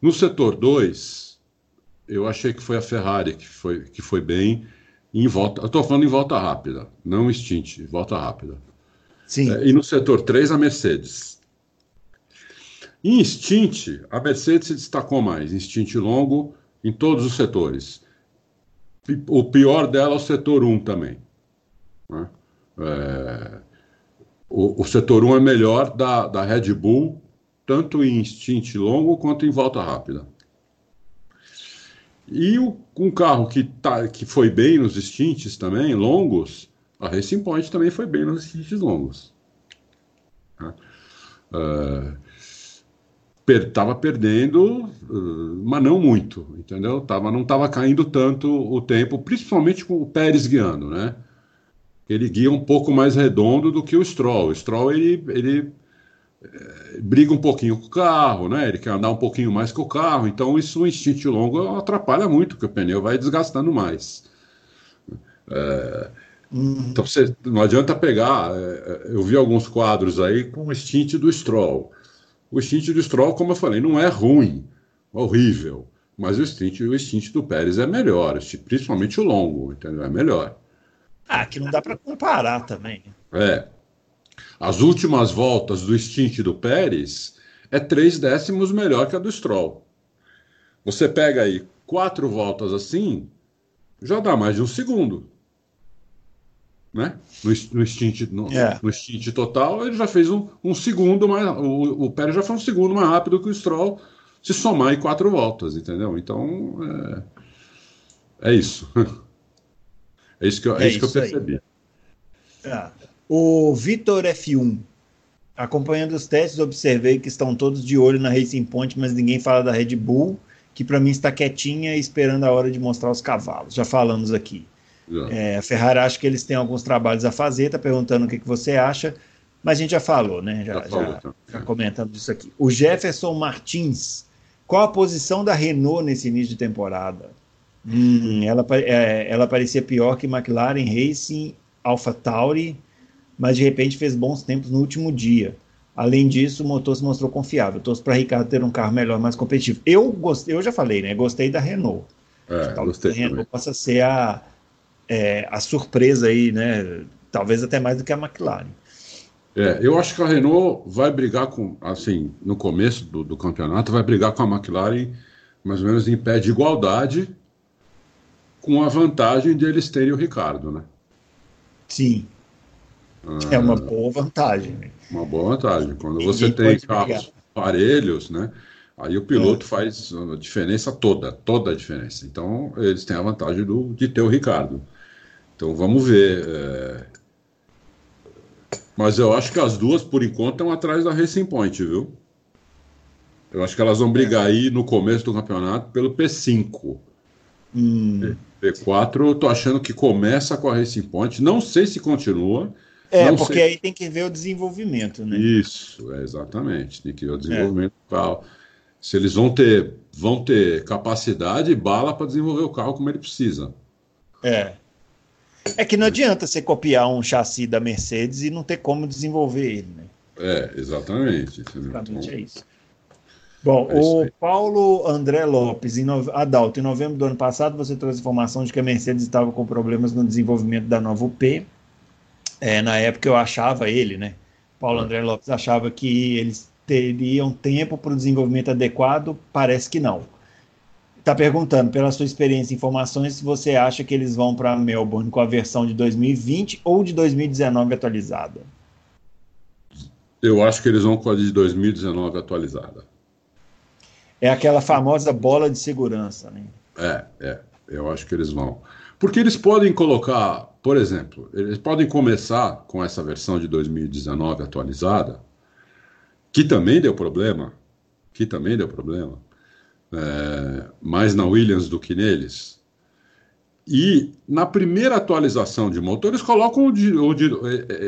No setor 2, eu achei que foi a Ferrari que foi, que foi bem em volta. Eu estou falando em volta rápida, não extinte, volta rápida. Sim. É, e no setor 3, a Mercedes. Em instinte, a Mercedes se destacou mais, instinte longo, em todos os setores. O pior dela é o setor 1 também. Né? É, o, o, setor 1 é melhor da, da Red Bull, tanto em instinte longo quanto em volta rápida. E o, um carro que, tá, que foi bem nos stints também, longos, a Racing Point também foi bem nos stints longos. Uh, per, tava perdendo, uh, mas não muito, entendeu? Tava, não estava caindo tanto o tempo, principalmente com o Pérez guiando, né? Ele guia um pouco mais redondo do que o Stroll. O Stroll, ele, ele briga um pouquinho com o carro, né? Ele quer andar um pouquinho mais com o carro, então isso o instinto longo atrapalha muito, porque o pneu vai desgastando mais. É, uhum. Então você não adianta pegar. É, eu vi alguns quadros aí com o stint do Stroll. O stint do Stroll, como eu falei, não é ruim, é horrível, mas o stint, o stint do Pérez é melhor, principalmente o longo, entendeu? É melhor. Ah, que não dá para comparar também. É. As últimas voltas do stint do Pérez é três décimos melhor que a do Stroll. Você pega aí quatro voltas assim, já dá mais de um segundo. Né? No, no, stint, no, é. no stint total, ele já fez um, um segundo mais. O, o Pérez já foi um segundo mais rápido que o Stroll se somar em quatro voltas, entendeu? Então. É... É isso. É isso que eu, é, é isso que eu percebi. Ah, o Vitor F1. Acompanhando os testes, observei que estão todos de olho na Racing Point, mas ninguém fala da Red Bull, que para mim está quietinha esperando a hora de mostrar os cavalos. Já falamos aqui. É, a Ferrari acha que eles têm alguns trabalhos a fazer, está perguntando o que, que você acha, mas a gente já falou, né? Já, já, falou, já, então. já comentamos isso aqui. O Jefferson Martins, qual a posição da Renault nesse início de temporada? Hum, ela, é, ela parecia pior que McLaren Racing, Alpha Tauri, mas de repente fez bons tempos no último dia. Além disso, o motor se mostrou confiável. Torço para Ricardo ter um carro melhor, mais competitivo. Eu gostei, eu já falei, né? Gostei da Renault. É, gostei. A Renault também. possa ser a, é, a surpresa aí, né? Talvez até mais do que a McLaren. É, eu acho que a Renault vai brigar com, assim, no começo do, do campeonato, vai brigar com a McLaren mais ou menos em pé de igualdade, com a vantagem de eles terem o Ricardo, né? Sim. Ah, é uma boa vantagem. Né? Uma boa vantagem. Quando Ninguém você tem carros parelhos, né? Aí o piloto é. faz a diferença toda, toda a diferença. Então, eles têm a vantagem do, de ter o Ricardo. Então, vamos ver. É... Mas eu acho que as duas, por enquanto, estão atrás da Racing Point, viu? Eu acho que elas vão brigar é. aí no começo do campeonato pelo P5. Hum. P4, eu tô achando que começa com a Racing Point. Não sei se continua. É, porque sei... aí tem que ver o desenvolvimento, né? Isso, é, exatamente. Tem que ver o desenvolvimento é. do carro. Se eles vão ter, vão ter capacidade e bala para desenvolver o carro como ele precisa. É. É que não adianta você copiar um chassi da Mercedes e não ter como desenvolver ele, né? É, exatamente. Exatamente então, é isso. Bom, é o Paulo André Lopes, em no... Adalto, em novembro do ano passado, você trouxe informação de que a Mercedes estava com problemas no desenvolvimento da nova UP. É, na época eu achava ele, né? Paulo André Lopes achava que eles teriam tempo para o desenvolvimento adequado, parece que não. Está perguntando, pela sua experiência e informações, se você acha que eles vão para Melbourne com a versão de 2020 ou de 2019 atualizada? Eu acho que eles vão com a de 2019 atualizada. É aquela famosa bola de segurança, né? É, é. Eu acho que eles vão. Porque eles podem colocar, por exemplo, eles podem começar com essa versão de 2019 atualizada, que também deu problema, que também deu problema, é, mais na Williams do que neles. E na primeira atualização de motor, eles colocam o de, o de,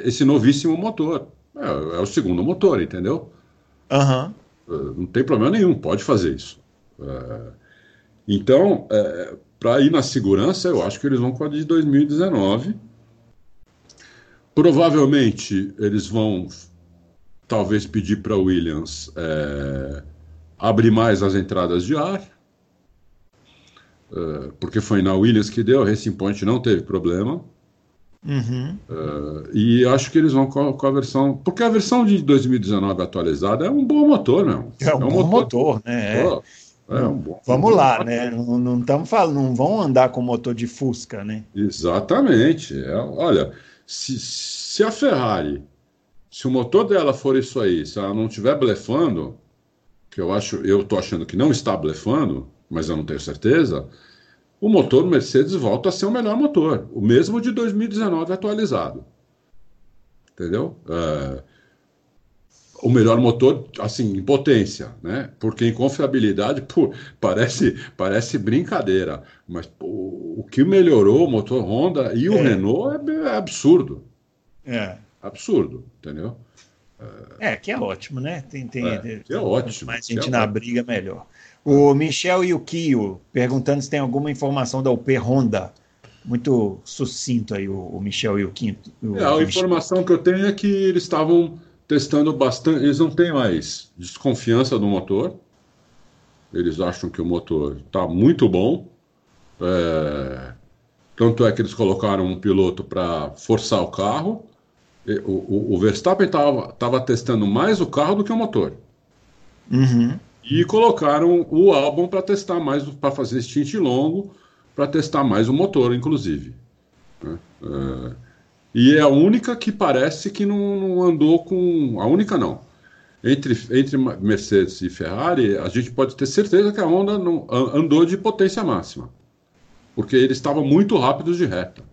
esse novíssimo motor. É, é, o segundo motor, entendeu? Uhum. Não tem problema nenhum, pode fazer isso. É, então, é, para ir na segurança, eu acho que eles vão com a de 2019. Provavelmente eles vão, talvez, pedir para Williams é, abrir mais as entradas de ar, é, porque foi na Williams que deu, a Racing Point não teve problema. Uhum. Uh, e acho que eles vão com a, com a, versão. Porque a versão de 2019 atualizada é um bom motor, não. É um, é um bom motor, motor né? É. Bom Vamos lá, né? Não, não falando, não vão andar com motor de Fusca, né? Exatamente. É, olha, se, se a Ferrari, se o motor dela for isso aí, se ela não estiver blefando, que eu acho, eu tô achando que não está blefando, mas eu não tenho certeza, o motor Mercedes volta a ser o melhor motor, o mesmo de 2019 atualizado. Entendeu? É, o melhor motor, assim, em potência, né? Porque em confiabilidade, pô, parece, parece brincadeira. Mas pô, o que melhorou o motor Honda e o é. Renault é, é, absurdo. É. Absurdo, entendeu? É, que é ótimo, né? Tem, tem, é, que é ótimo. mais gente é na ótimo. briga, melhor. O Michel Yukio perguntando se tem alguma informação da UP Honda. Muito sucinto aí o, o Michel Yukio. É, a informação que eu tenho é que eles estavam testando bastante. Eles não têm mais desconfiança do motor. Eles acham que o motor está muito bom. É... Tanto é que eles colocaram um piloto para forçar o carro. O, o, o Verstappen estava testando mais o carro do que o motor. Uhum. E colocaram o álbum para testar mais, para fazer stint longo, para testar mais o motor, inclusive. Né? É, e é a única que parece que não, não, andou com. A única não. Entre, entre Mercedes e Ferrari, a gente pode ter certeza que a Honda não, andou de potência máxima. porque eles estavam muito rápidos de reta.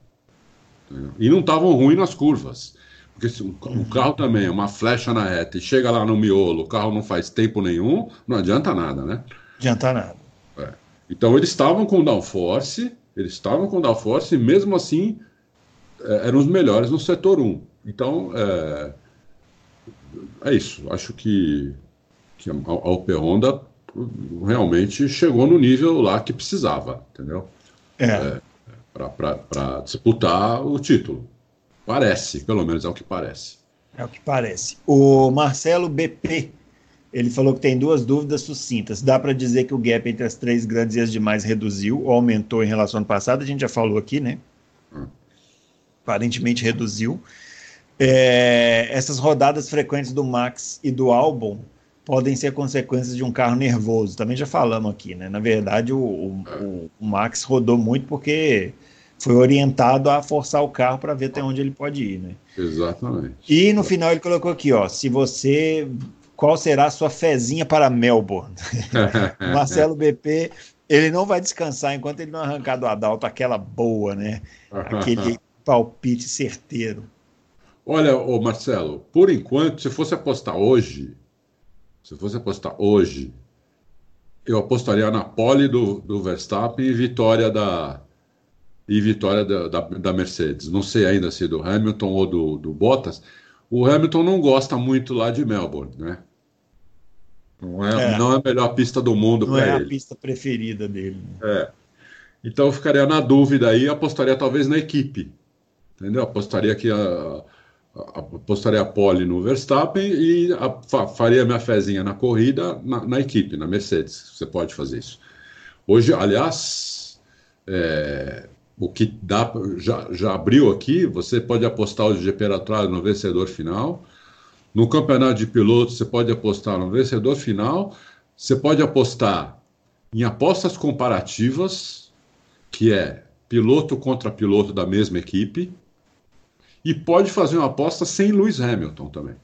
Entendeu? E não estavam ruins nas curvas. Porque se o, o carro também é uma flecha na reta e chega lá no miolo, o carro não faz tempo nenhum, não adianta nada, né? Adianta nada. É. Então eles estavam com downforce, eles estavam com downforce e mesmo assim eram os melhores no setor 1. Então é, é isso. Acho que, que a, a OP Honda realmente chegou no nível lá que precisava, entendeu? É. é para disputar o título. Parece, pelo menos é o que parece. É o que parece. O Marcelo BP, ele falou que tem duas dúvidas sucintas. Dá para dizer que o gap entre as três grandes e as demais reduziu ou aumentou em relação ao ano passado? A gente já falou aqui, né? Aparentemente reduziu. É, essas rodadas frequentes do Max e do Albon podem ser consequências de um carro nervoso. Também já falamos aqui, né? Na verdade, o, o, o Max rodou muito porque foi orientado a forçar o carro para ver até onde ele pode ir, né? Exatamente. E no final ele colocou aqui, ó, se você qual será a sua fezinha para Melbourne? Marcelo BP, ele não vai descansar enquanto ele não arrancar do Adalto aquela boa, né? Aquele palpite certeiro. Olha, ô Marcelo, por enquanto, se fosse apostar hoje, se fosse apostar hoje, eu apostaria na pole do, do Verstappen e vitória da, e vitória da, da, da, Mercedes. Não sei ainda se do Hamilton ou do, do Bottas. O Hamilton não gosta muito lá de Melbourne, né? Não é, é. Não é a melhor pista do mundo para ele. Não é a pista preferida dele. É. Então eu ficaria na dúvida aí, apostaria talvez na equipe. Entendeu? Apostaria que a, apostaria a pole no Verstappen e a, faria minha fezinha na corrida na, na, equipe, na Mercedes. Você pode fazer isso. Hoje, aliás, é, o que dá já, já abriu aqui, você pode apostar o GP Atrás no vencedor final. No campeonato de pilotos, você pode apostar no vencedor final. Você pode apostar em apostas comparativas, que é piloto contra piloto da mesma equipe. E pode fazer uma aposta sem Lewis Hamilton também.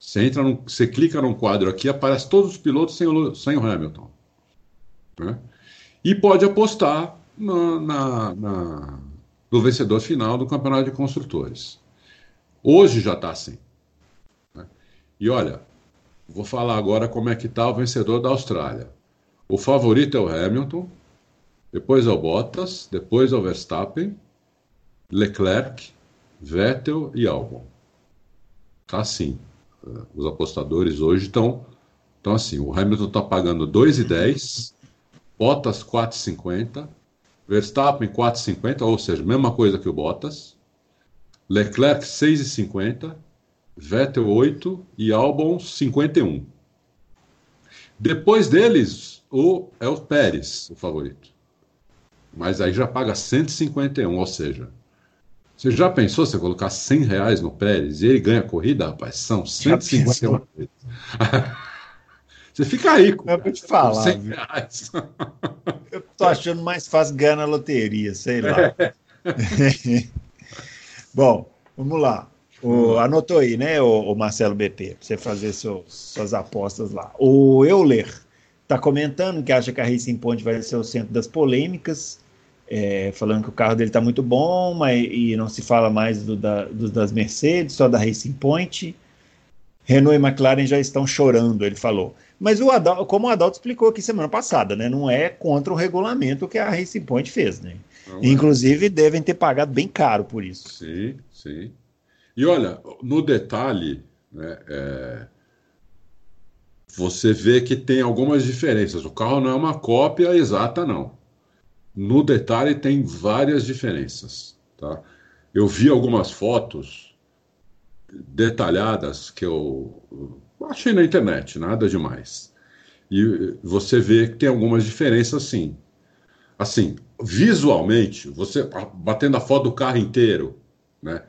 Você entra, no, você clica num quadro aqui, aparece todos os pilotos sem o, sem o Hamilton. Né? E pode apostar na, na, na, do vencedor final do Campeonato de Construtores. Hoje já está assim. Né? E olha, vou falar agora como é que está o vencedor da Austrália. O favorito é o Hamilton, depois é o Bottas, depois é o Verstappen, Leclerc, Vettel e Albon. Tá assim. Os apostadores hoje estão estão assim. O Hamilton está pagando 2,10, Bottas 4,50, Verstappen 4,50, ou seja, mesma coisa que o Bottas. Leclerc 6,50, Vettel 8 e Albon 51. Depois deles, o, é o Pérez, o favorito. Mas aí já paga 151, ou seja, você já pensou você colocar 100 reais no Pérez e ele ganha a corrida, rapaz? São 151 Você fica rico. Eu vou te falar. 100 reais. Eu tô achando mais fácil ganhar na loteria, sei lá. É. Bom, vamos lá. O, anotou aí, né, o, o Marcelo BP, para você fazer seu, suas apostas lá. O Euler está comentando que acha que a Racing Point vai ser o centro das polêmicas, é, falando que o carro dele está muito bom, mas e não se fala mais do, da, do, das Mercedes, só da Racing Point. Renault e McLaren já estão chorando, ele falou. Mas o Adalto, como o Adalto explicou aqui semana passada, né, não é contra o regulamento que a Racing Point fez, né? É. Inclusive devem ter pagado bem caro por isso. Sim, sim. E olha, no detalhe, né, é, você vê que tem algumas diferenças. O carro não é uma cópia exata, não. No detalhe tem várias diferenças, tá? Eu vi algumas fotos detalhadas que eu Achei na internet, nada demais. E você vê que tem algumas diferenças sim. Assim, visualmente, você batendo a foto do carro inteiro, né?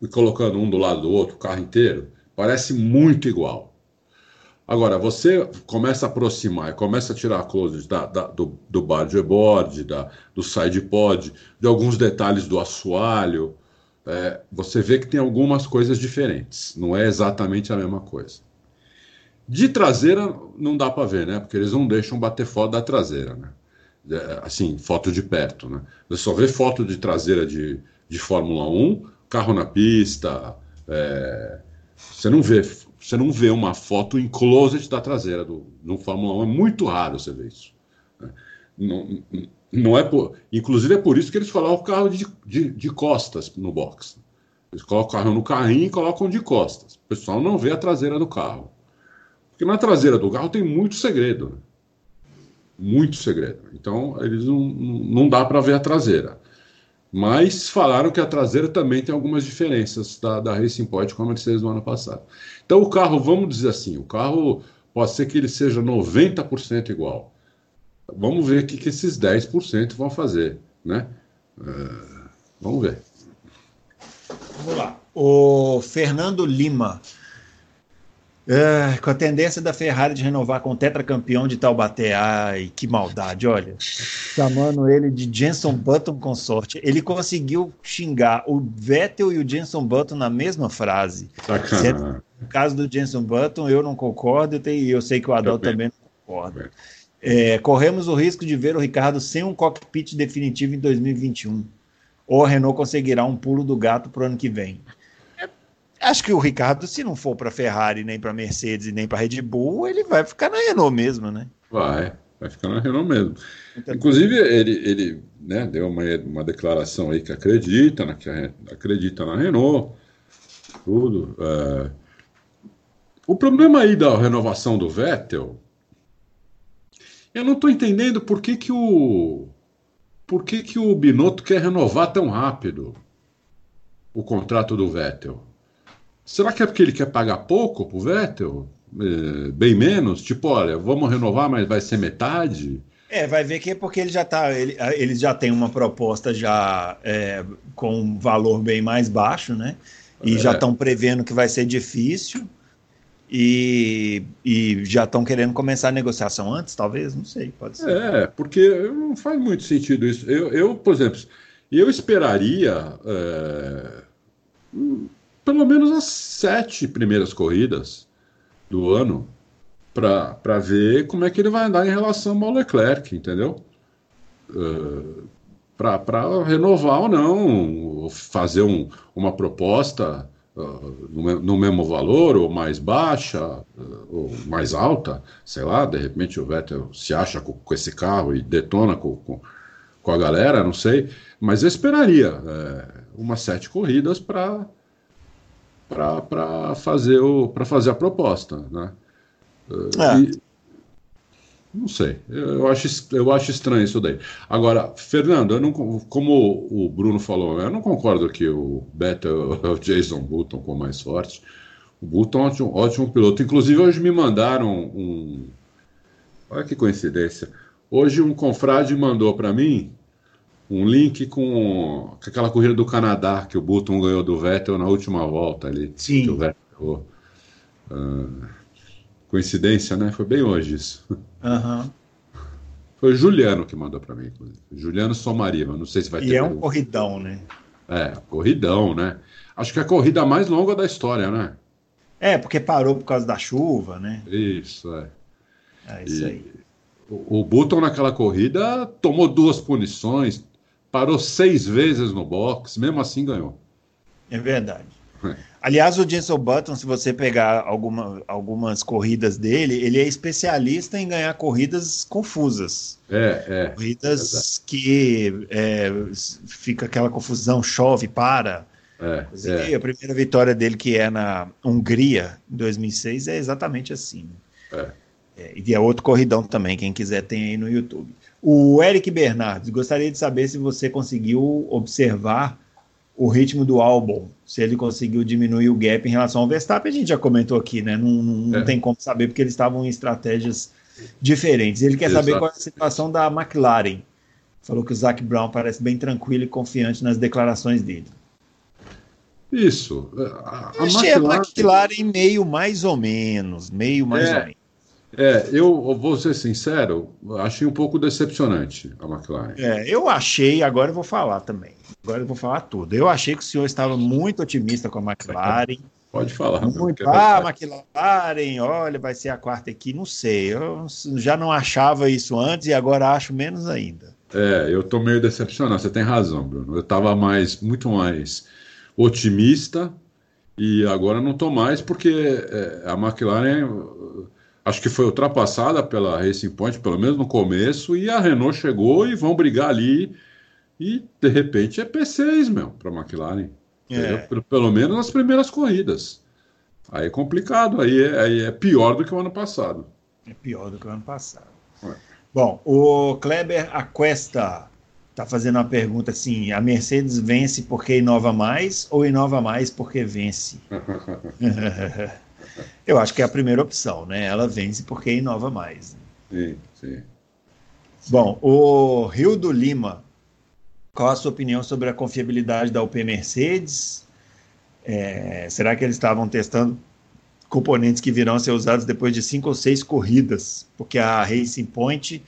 E colocando um do lado do outro, o carro inteiro, parece muito igual. Agora, você começa a aproximar começa a tirar closes da, da, do, do board, da, do side pod, de alguns detalhes do assoalho, é, você vê que tem algumas coisas diferentes. Não é exatamente a mesma coisa. De traseira não dá para ver, né? Porque eles não deixam bater foto da traseira, né? é, assim, foto de perto, né? Você só vê foto de traseira de, de Fórmula 1, carro na pista, é, você não vê você não vê uma foto em closet da traseira do, do Fórmula 1, é muito raro você ver isso. Né? Não, não é por, inclusive é por isso que eles colocam o carro de, de, de costas no box. Eles colocam o carro no carrinho e colocam de costas. O pessoal não vê a traseira do carro. Porque na traseira do carro tem muito segredo. Né? Muito segredo. Então, eles não, não dá para ver a traseira. Mas falaram que a traseira também tem algumas diferenças da, da Racing Point com a Mercedes do ano passado. Então, o carro, vamos dizer assim, o carro pode ser que ele seja 90% igual. Vamos ver o que, que esses 10% vão fazer, né? Uh, vamos ver. Vamos lá. O Fernando Lima é, com a tendência da Ferrari de renovar com o tetracampeão de Taubaté. Ai, que maldade, olha. Chamando ele de Jenson Button consorte. Ele conseguiu xingar o Vettel e o Jenson Button na mesma frase. Sacana. No caso do Jenson Button, eu não concordo e eu sei que o Adal também não concorda. É, corremos o risco de ver o Ricardo sem um cockpit definitivo em 2021. Ou a Renault conseguirá um pulo do gato para o ano que vem. Acho que o Ricardo, se não for para Ferrari, nem para Mercedes nem para Red Bull, ele vai ficar na Renault mesmo, né? Vai, vai ficar na Renault mesmo. Então, Inclusive, ele, ele né, deu uma, uma declaração aí que acredita, na, que acredita na Renault, tudo. É... O problema aí da renovação do Vettel, eu não estou entendendo por que, que o por que, que o Binotto quer renovar tão rápido o contrato do Vettel. Será que é porque ele quer pagar pouco pro Vettel? É, bem menos? Tipo, olha, vamos renovar, mas vai ser metade? É, vai ver que é porque ele já tá. Ele, ele já tem uma proposta já é, com um valor bem mais baixo, né? E é. já estão prevendo que vai ser difícil. E, e já estão querendo começar a negociação antes, talvez? Não sei, pode ser. É, porque não faz muito sentido isso. Eu, eu por exemplo, eu esperaria. É pelo menos as sete primeiras corridas do ano para ver como é que ele vai andar em relação ao Leclerc, entendeu? Uh, para renovar ou não, fazer um, uma proposta uh, no, no, mesmo valor, ou mais baixa, uh, ou mais alta, sei lá, de repente o Vettel se acha com, com esse carro e detona com, com, com, a galera, não sei, mas eu esperaria é, umas sete corridas para para fazer, o, fazer a proposta. Né? É. E, não sei, eu acho, eu acho estranho isso daí. Agora, Fernando, eu não, como o Bruno falou, eu não concordo que o Beto é o Jason Button com mais forte. O Button é um ótimo, ótimo piloto. Inclusive, hoje me mandaram um. Olha que coincidência. Hoje, um confrade mandou para mim um link com, com, aquela corrida do Canadá que o Button ganhou do Vettel na última volta ali. Sim. Que o Vettel, uh, coincidência, né? Foi bem hoje isso. Uhum. Foi o Juliano que mandou para mim, Juliano Somariva. Não sei se vai ter. E é um corridão, né? É, corridão, né? Acho que é a corrida mais longa da história, né? É, porque parou por causa da chuva, né? Isso, é. É isso e, aí. O, o Button naquela corrida tomou duas punições, parou seis vezes no box, mesmo assim ganhou. É verdade. É. Aliás, o Jenson Button, se você pegar alguma, algumas corridas dele, ele é especialista em ganhar corridas confusas. É, é. Corridas é que é, fica aquela confusão, chove, para. É, é. A primeira vitória dele, que é na Hungria, em 2006, é exatamente assim. É. É, e é outro corridão também, quem quiser tem aí no YouTube. O Eric Bernardes, gostaria de saber se você conseguiu observar o ritmo do álbum, se ele conseguiu diminuir o gap em relação ao Verstappen, a gente já comentou aqui, né? Não, não, é. tem como saber porque eles estavam em estratégias diferentes. Ele quer Exato. saber qual é a situação da McLaren. Falou que o Zac Brown parece bem tranquilo e confiante nas declarações dele. Isso. A, a Achei McLaren... a McLaren meio mais ou menos, meio mais é. ou menos. É, eu vou ser sincero, achei um pouco decepcionante a McLaren. É, eu achei, agora eu vou falar também. Agora eu vou falar tudo. Eu achei que o senhor estava muito otimista com a McLaren. Pode falar. Muito, ah, McLaren, olha, vai ser a quarta aqui. Não sei, eu já não achava isso antes e agora acho menos ainda. É, eu tô meio decepcionado, você tem razão, Bruno. Eu estava mais, muito mais otimista e agora não tô mais porque é, a McLaren acho que foi ultrapassada pela Racing Point, pelo menos no começo, e a Renault chegou e vão brigar ali e de repente é P6 mesmo para a McLaren. É. Pelo, pelo, menos nas primeiras corridas. Aí é complicado, aí é, aí é, pior do que o ano passado. É pior do que o ano passado. É. Bom, o Kleber Aquesta está fazendo uma pergunta assim: a Mercedes vence porque inova mais ou inova mais porque vence? Eu acho que é a primeira opção, né? Ela vence porque inova mais. Sim, sim. Bom, o Rio do Lima qual a sua opinião sobre a confiabilidade da UP Mercedes? É, será que eles estavam testando componentes que virão a ser usados depois de cinco ou seis corridas? Porque a Racing Point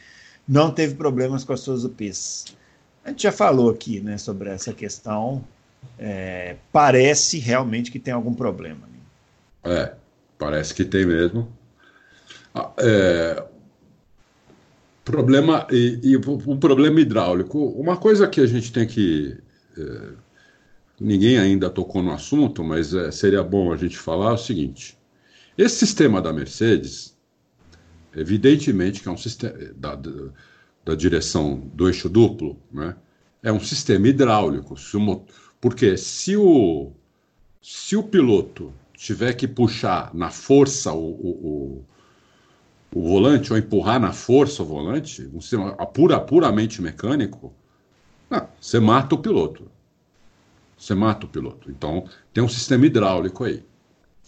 não teve problemas com as suas UPs. A gente já falou aqui né, sobre essa questão. É, parece realmente que tem algum problema. Né? É, parece que tem mesmo. Ah, é, Problema e, e o problema hidráulico. Uma coisa que a gente tem que é, ninguém ainda tocou no assunto, mas é, seria bom a gente falar é o seguinte: esse sistema da Mercedes, evidentemente que é um sistema da, da, da direção do eixo duplo, né? É um sistema hidráulico. Se o, porque se o se o piloto tiver que puxar na força o, o o volante ou empurrar na força o volante, um sistema pura, puramente mecânico, não, você mata o piloto. Você mata o piloto. Então, tem um sistema hidráulico aí,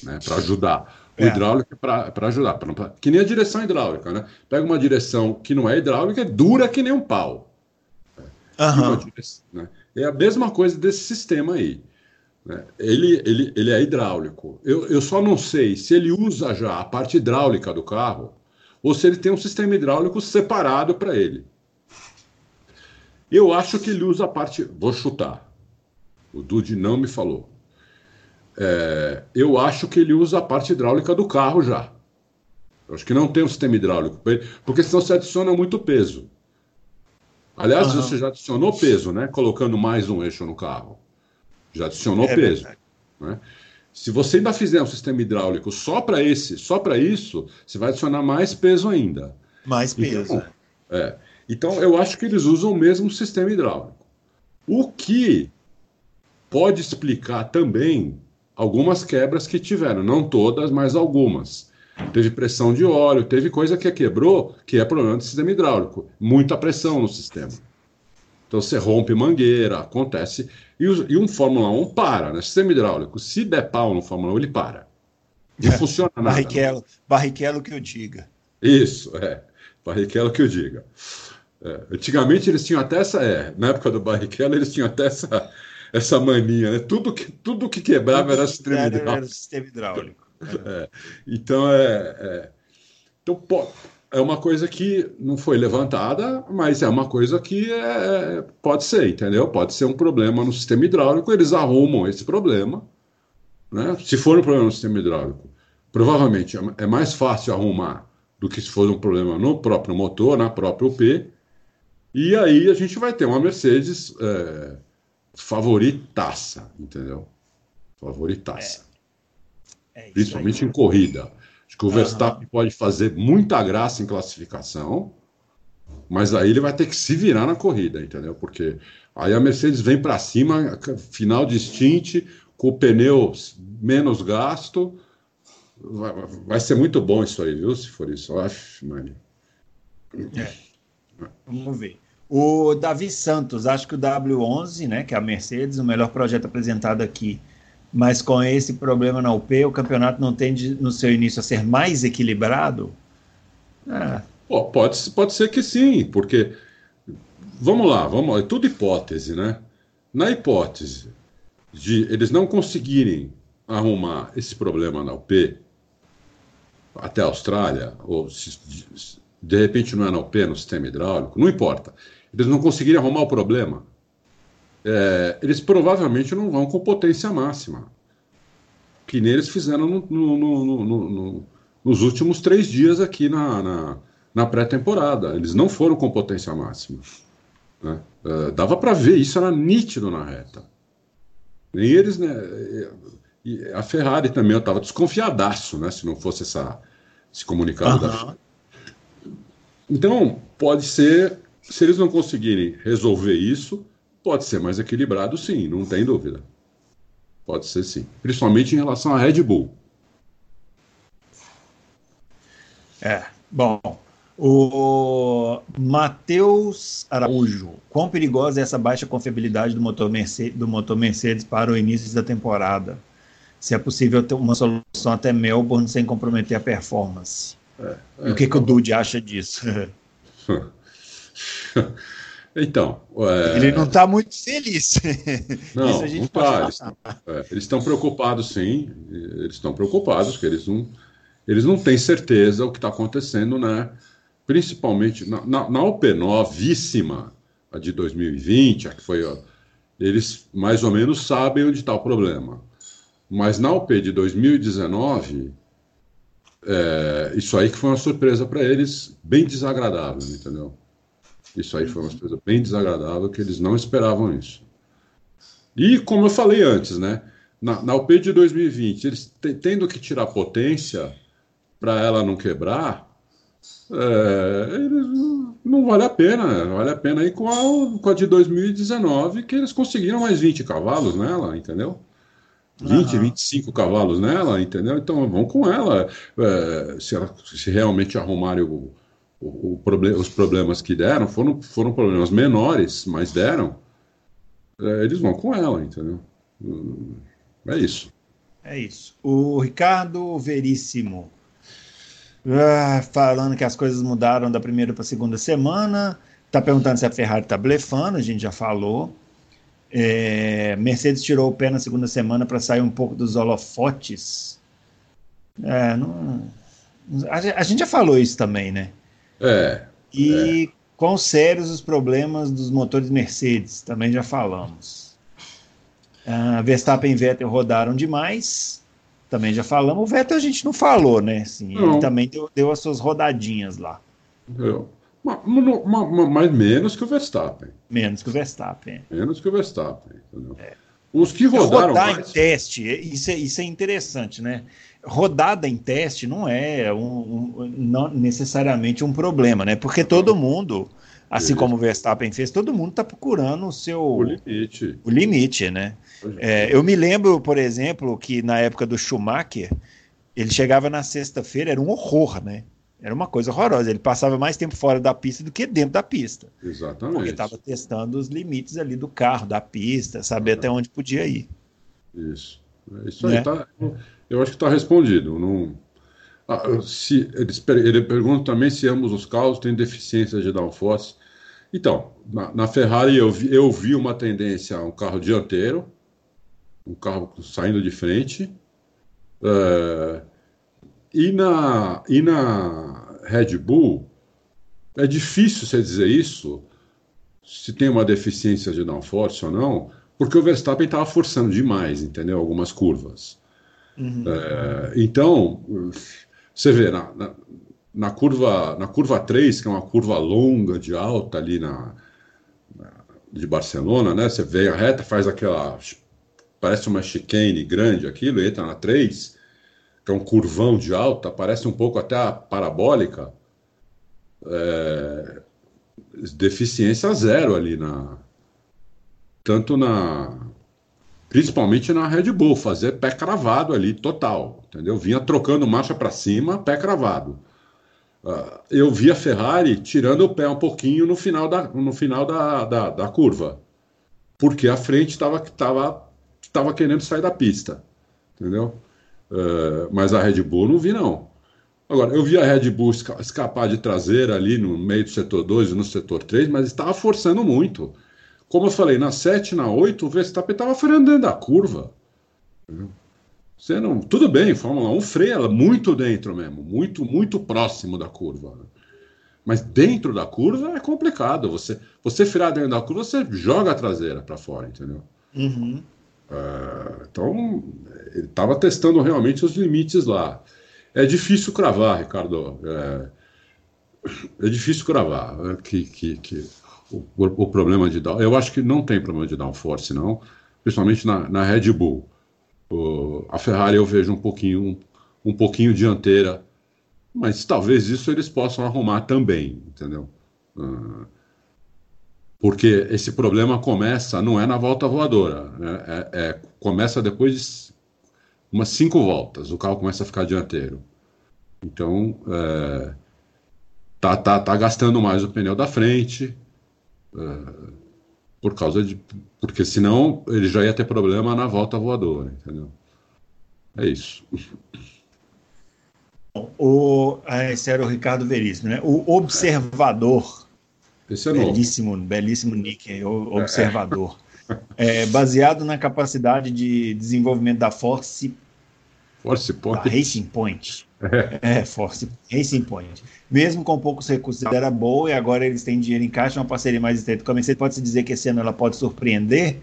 né, para ajudar. O é. hidráulico é para ajudar. Pra, pra, que nem a direção hidráulica, né? Pega uma direção que não é hidráulica, é dura que nem um pau. Uhum. Direção, né? É a mesma coisa desse sistema aí. Né? Ele, ele, ele é hidráulico. Eu, eu só não sei se ele usa já a parte hidráulica do carro ou se ele tem um sistema hidráulico separado para ele. Eu acho que ele usa a parte. Vou chutar. O Dude não me falou. É, eu acho que ele usa a parte hidráulica do carro já. Eu acho que não tem um sistema hidráulico para ele, porque senão você adiciona muito peso. Aliás, uhum. você já adicionou peso, né? Colocando mais um eixo no carro. Já adicionou é peso. Né? Se você ainda fizer um sistema hidráulico só para esse, só para isso, você vai adicionar mais peso ainda. Mais então, peso. Então, é. Então, eu acho que eles usam o mesmo sistema hidráulico. O que pode explicar também algumas quebras que tiveram, não todas, mas algumas. Teve pressão de óleo, teve coisa que quebrou, que é problema do sistema hidráulico. Muita pressão no sistema. Então você rompe mangueira, acontece. E, e um Fórmula 1 para, né? Sistema hidráulico. Se der pau no Fórmula 1, ele para. Não é, funciona nada. Barrichello, Barrichello que eu diga. Isso, é. Barrichello que eu diga. É, antigamente eles tinham até essa. É, na época do Barrichello, eles tinham até essa, essa mania, né? Tudo que, tudo que quebrava tudo era sistema hidráulico. Era sistema hidráulico. É, então é. é então, pô, é uma coisa que não foi levantada, mas é uma coisa que é, pode ser, entendeu? Pode ser um problema no sistema hidráulico, eles arrumam esse problema. Né? Se for um problema no sistema hidráulico, provavelmente é, mais fácil arrumar do que se for um problema no próprio motor, na própria UP. E aí a gente vai ter uma Mercedes é, favoritaça, entendeu? Favoritaça. É. É Principalmente em corrida. Acho que o Verstappen pode fazer muita graça em classificação, mas aí ele vai ter que se virar na corrida, entendeu? Porque aí a Mercedes vem para cima, final de stint, com o pneu menos gasto. Vai, vai, ser muito bom isso aí, viu? Se for isso. Acho, mano. É. Vamos ver. O Davi Santos, acho que o W11, né, que é a Mercedes, o melhor projeto apresentado aqui mas com esse problema na UP, o campeonato não tende no seu início a ser mais equilibrado? Oh, pode, pode ser que sim, porque vamos lá, vamos é tudo hipótese, né? Na hipótese de eles não conseguirem arrumar esse problema na UP até a Austrália, ou se, de repente não é na UP, é no sistema hidráulico, não importa. Eles não conseguirem arrumar o problema é, eles provavelmente não vão com potência máxima. que nem eles fizeram no, no, no, nos últimos três dias aqui na, na, na pré-temporada. Eles não foram com potência máxima. Né? Uh, dava para ver, isso era nítido na reta. Nem eles, né? E a Ferrari também, eu estava desconfiadaço, né? Se não fosse essa, esse comunicado uhum. da Então, pode ser, se eles não conseguirem resolver isso, pode ser mais equilibrado, sim, não tem dúvida. Pode ser sim. Principalmente em relação à Red Bull. É, bom. O Matheus Araújo. Quão perigosa é essa baixa confiabilidade do motor, Mercedes, do motor Mercedes para o início da temporada? Se é possível ter uma solução até Melbourne sem comprometer a performance. É, é, e o que, que o Dude acha disso? Então. É... Ele não está muito feliz. Não, não tá. Eles, é, estão preocupados, sim. Eles estão preocupados, que eles não, eles não têm certeza o que está acontecendo, né? Principalmente na, na, na OP novíssima, a de 2020, a que foi. Ó, eles mais ou menos sabem onde está o problema. Mas na OP de 2019, é, isso aí que foi uma surpresa para eles, bem desagradável, entendeu? Isso aí foi uma coisa bem desagradável, que eles não esperavam isso. E, como eu falei antes, né? Na, na UP de 2020, eles tendo que tirar potência para ela não quebrar, é, não, não vale a pena. Vale a pena ir com a, com a de 2019, que eles conseguiram mais 20 cavalos nela, entendeu? 20, uhum. 25 cavalos nela, entendeu? Então vão com ela. É, se, ela se realmente arrumarem o, o, o problem, os problemas que deram foram, foram problemas menores, mas deram, é, eles vão com ela, entendeu? É isso. É isso. O Ricardo Veríssimo. Ah, falando que as coisas mudaram da primeira para a segunda semana. Está perguntando se a Ferrari está blefando, a gente já falou. É, Mercedes tirou o pé na segunda semana para sair um pouco dos holofotes. É, não, a, a, gente já falou isso também, né? É. E é. quão sérios os problemas dos motores Mercedes, também já falamos. Uh, Verstappen e Vettel rodaram demais, também já falamos. O Vettel a gente não falou, né? Assim, não. Ele também deu, deu, as suas rodadinhas lá. Deu. Mas, menos que o Verstappen. Menos que o Verstappen. Menos que o Verstappen, entendeu? É. Os que rodaram rodar mais... em teste, isso é, isso é interessante, né? Rodada em teste não é um, um, não necessariamente um problema, né? Porque todo mundo, assim como o Verstappen fez, todo mundo está procurando o seu o limite, o limite, né? É, eu me lembro, por exemplo, que na época do Schumacher, ele chegava na sexta-feira, era um horror, né? Era uma coisa horrorosa. Ele passava mais tempo fora da pista do que dentro da pista. Exatamente. Porque estava testando os limites ali do carro, da pista, saber até onde podia ir. Isso. É isso aí. Né? Tá, eu acho que está respondido. Não, ah, se, ele, ele pergunta também se ambos os carros têm deficiência de downforce. Então, na, na, Ferrari eu vi, eu vi uma tendência um carro dianteiro, um carro saindo de frente. É, e, na, e na Red Bull, é difícil você dizer isso, se tem uma deficiência de downforce ou não, porque o Verstappen estava forçando demais, entendeu? Algumas curvas. Uhum. É, então, você vê, na, na, na, curva, na curva 3, que é uma curva longa de alta ali na, na, de Barcelona, né? Você vê a reta, faz aquela. Parece uma chicane grande aquilo, entra na 3, que é um curvão de alta, parece um pouco até a parabólica. É, deficiência zero ali na. Tanto na, principalmente na Red Bull, fazer pé cravado ali, total, entendeu? Vinha trocando marcha para cima, pé cravado. Uh, eu vi a Ferrari tirando o pé um pouquinho no final da, no final da, da, da curva, porque a frente estava tava, tava querendo sair da pista, entendeu? Uh, mas a Red Bull não vi, não. Agora, eu vi a Red Bull escapar de traseira ali no meio do setor 2 e no setor 3, mas estava forçando muito. Como eu falei, na 7 na 8, o Verstappen estava freando dentro da curva. Você não, tudo bem, Fórmula 1 freia muito dentro mesmo, muito, muito próximo da curva. Mas dentro da curva é complicado. Você, você frear dentro da curva, você joga a traseira para fora, entendeu? Uhum. Uh, então, ele estava testando realmente os limites lá. É difícil cravar, Ricardo. É, é difícil cravar né, que, que, que o, o, problema de down. Eu acho que não tem problema de downforce, não, principalmente na, na Red Bull. O, a Ferrari eu vejo um pouquinho, um, um pouquinho dianteira, mas talvez isso eles possam arrumar também, entendeu? Uh, porque esse problema começa, não é na volta voadora, né? é, é, começa depois de umas cinco voltas, o carro começa a ficar dianteiro. Então, é, tá, tá, tá gastando mais o pneu da frente, é, por causa de. Porque senão ele já ia ter problema na volta voadora, entendeu? É isso. O, esse era o Ricardo Veríssimo, né? O observador. Esse é belíssimo, novo. belíssimo nick, o observador. É. é, baseado na capacidade de desenvolvimento da Force Force Point. Racing Point. É. é, Force Racing Point. Mesmo com poucos recursos, era boa e agora eles têm dinheiro em caixa, uma parceria mais estreita com a Mercedes. Pode-se dizer que esse ano ela pode surpreender?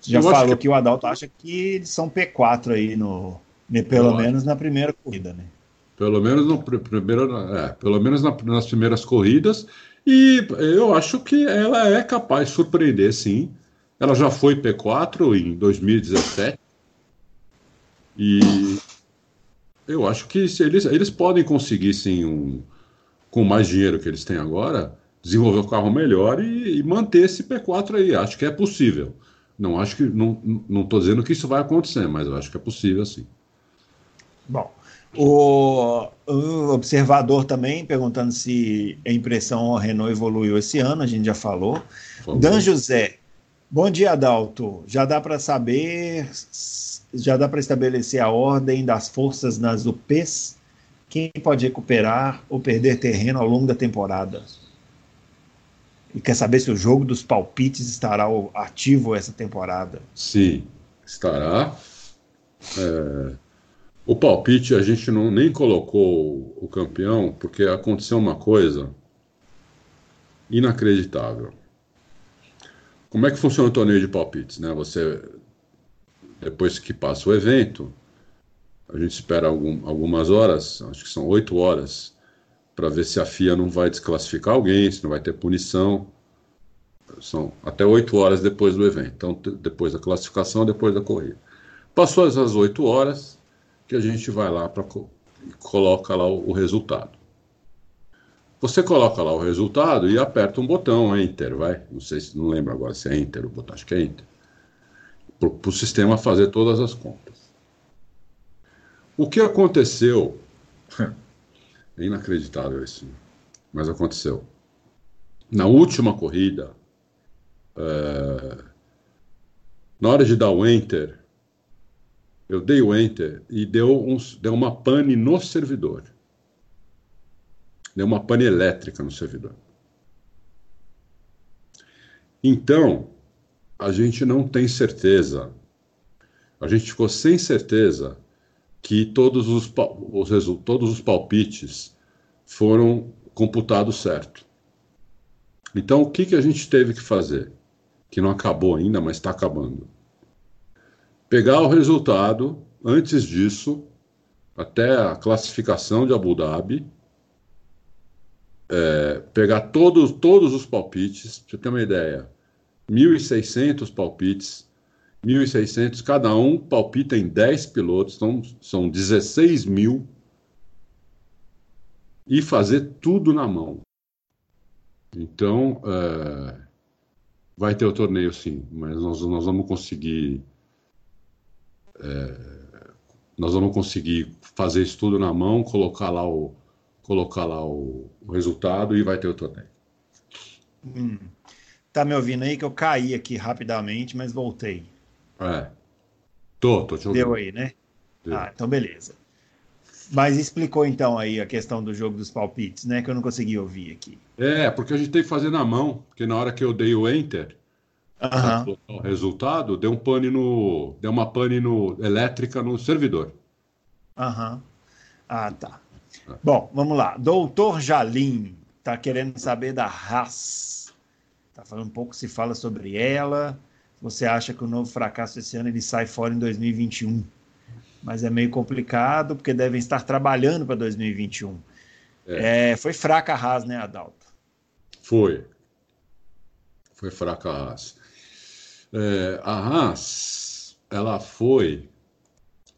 Você já Eu falou que... que... o Adalto acha que eles são P4 aí, no, pelo Eu menos na primeira corrida, né? Pelo menos, no primeiro, é, pelo menos na, nas primeiras corridas. E eu acho que ela é capaz de surpreender, sim. Ela já foi P4 em 2017. E eu acho que se eles, eles podem conseguir, sim, um, com mais dinheiro que eles têm agora, desenvolver o um carro melhor e, e, manter esse P4 aí. Acho que é possível. Não acho que não não estou dizendo que isso vai acontecer, mas eu acho que é possível sim. Bom, o, o observador também perguntando se a impressão Renault evoluiu esse ano, a gente já falou. Dan José, bom dia, Adalto. Já dá para saber já dá para estabelecer a ordem das forças nas UPs, quem pode recuperar ou perder terreno ao longo da temporada. E quer saber se o jogo dos palpites estará ativo essa temporada? Sim, estará. É... O palpite a gente não nem colocou o campeão porque aconteceu uma coisa inacreditável. Como é que funciona o torneio de palpites? Né? Você depois que passa o evento, a gente espera algum, algumas horas, acho que são oito horas, para ver se a FIA não vai desclassificar alguém, se não vai ter punição. São até oito horas depois do evento. Então, depois da classificação, depois da corrida. Passou essas oito horas, que a gente vai lá para coloca lá o, o, resultado. Você coloca lá o resultado e aperta um botão, Enter, vai. Não sei se não lembro agora se é Enter o botão, acho que é Enter para o sistema fazer todas as contas. O que aconteceu? É inacreditável isso, mas aconteceu. Na última corrida, é, na hora de dar o enter, eu dei o enter e deu, uns, deu uma pane no servidor. Deu uma pane elétrica no servidor. Então, a gente não tem certeza. A gente ficou sem certeza que todos os, os, todos os palpites foram computados certo. Então, o que, que a gente teve que fazer? Que não acabou ainda, mas está acabando. Pegar o resultado antes disso, até a classificação de Abu Dhabi, é, pegar todos, todos os palpites, para você ter uma ideia, 1.600 palpites, 1.600, cada um palpita em 10 pilotos, então são 16 mil, e fazer tudo na mão. Então, é, vai ter o torneio sim, mas nós, nós vamos conseguir. É, nós vamos conseguir fazer isso tudo na mão, colocar lá o, colocar lá o, o resultado e vai ter o torneio. Hum. Tá me ouvindo aí que eu caí aqui rapidamente, mas voltei. É. Tô, tô te ouvindo. Deu aí, né? Deu. Ah, então beleza. Mas explicou então aí a questão do jogo dos palpites, né? Que eu não consegui ouvir aqui. É, porque a gente tem que fazer na mão, porque na hora que eu dei o enter, uhum. o resultado, deu um pane no. Deu uma pane no, elétrica no servidor. Aham. Uhum. Ah, tá. Bom, vamos lá. Doutor Jalim tá querendo saber da raça. Tá falando um pouco, se fala sobre ela, você acha que o novo fracasso esse ano ele sai fora em 2021. Mas é meio complicado, porque devem estar trabalhando para 2021. É. É, foi fraca a Haas, né, Adalto? Foi. Foi fraca a Haas. É, a Haas, ela foi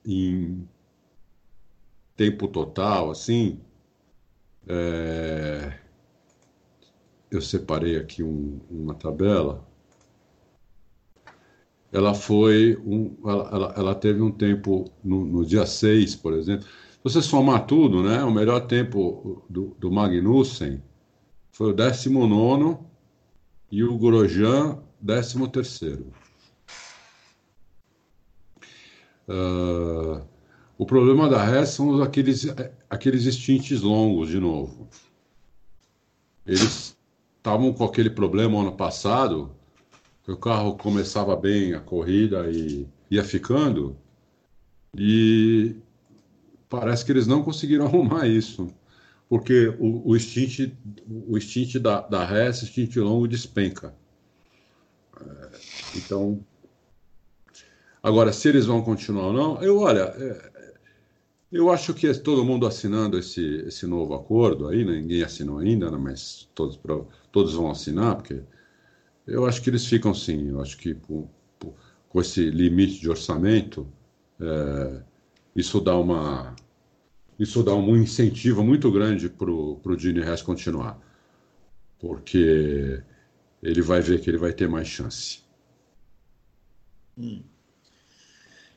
em tempo total, assim, é, eu separei aqui um, uma tabela. Ela foi um, ela, ela, ela teve um tempo no, no, dia 6, por exemplo. Se você somar tudo, né, o melhor tempo do, do Magnussen foi o 19 e o Grosjean 13 terceiro. Uh, o problema da Hess são aqueles, aqueles extintes longos, de novo. Eles estavam com aquele problema ano passado, que o carro começava bem a corrida e ia ficando, e parece que eles não conseguiram arrumar isso, porque o, o o stint da, da Hess, stint longo, despenca. É, então, agora, se eles vão continuar ou não, eu, olha, é, eu acho que é todo mundo assinando esse, esse novo acordo aí, né? ninguém assinou ainda, né? mas todos, todos vão assinar, porque eu acho que eles ficam sim. Eu acho que com esse limite de orçamento, é, isso dá uma isso dá um incentivo muito grande para o Dini Rez continuar, porque ele vai ver que ele vai ter mais chance. Hum.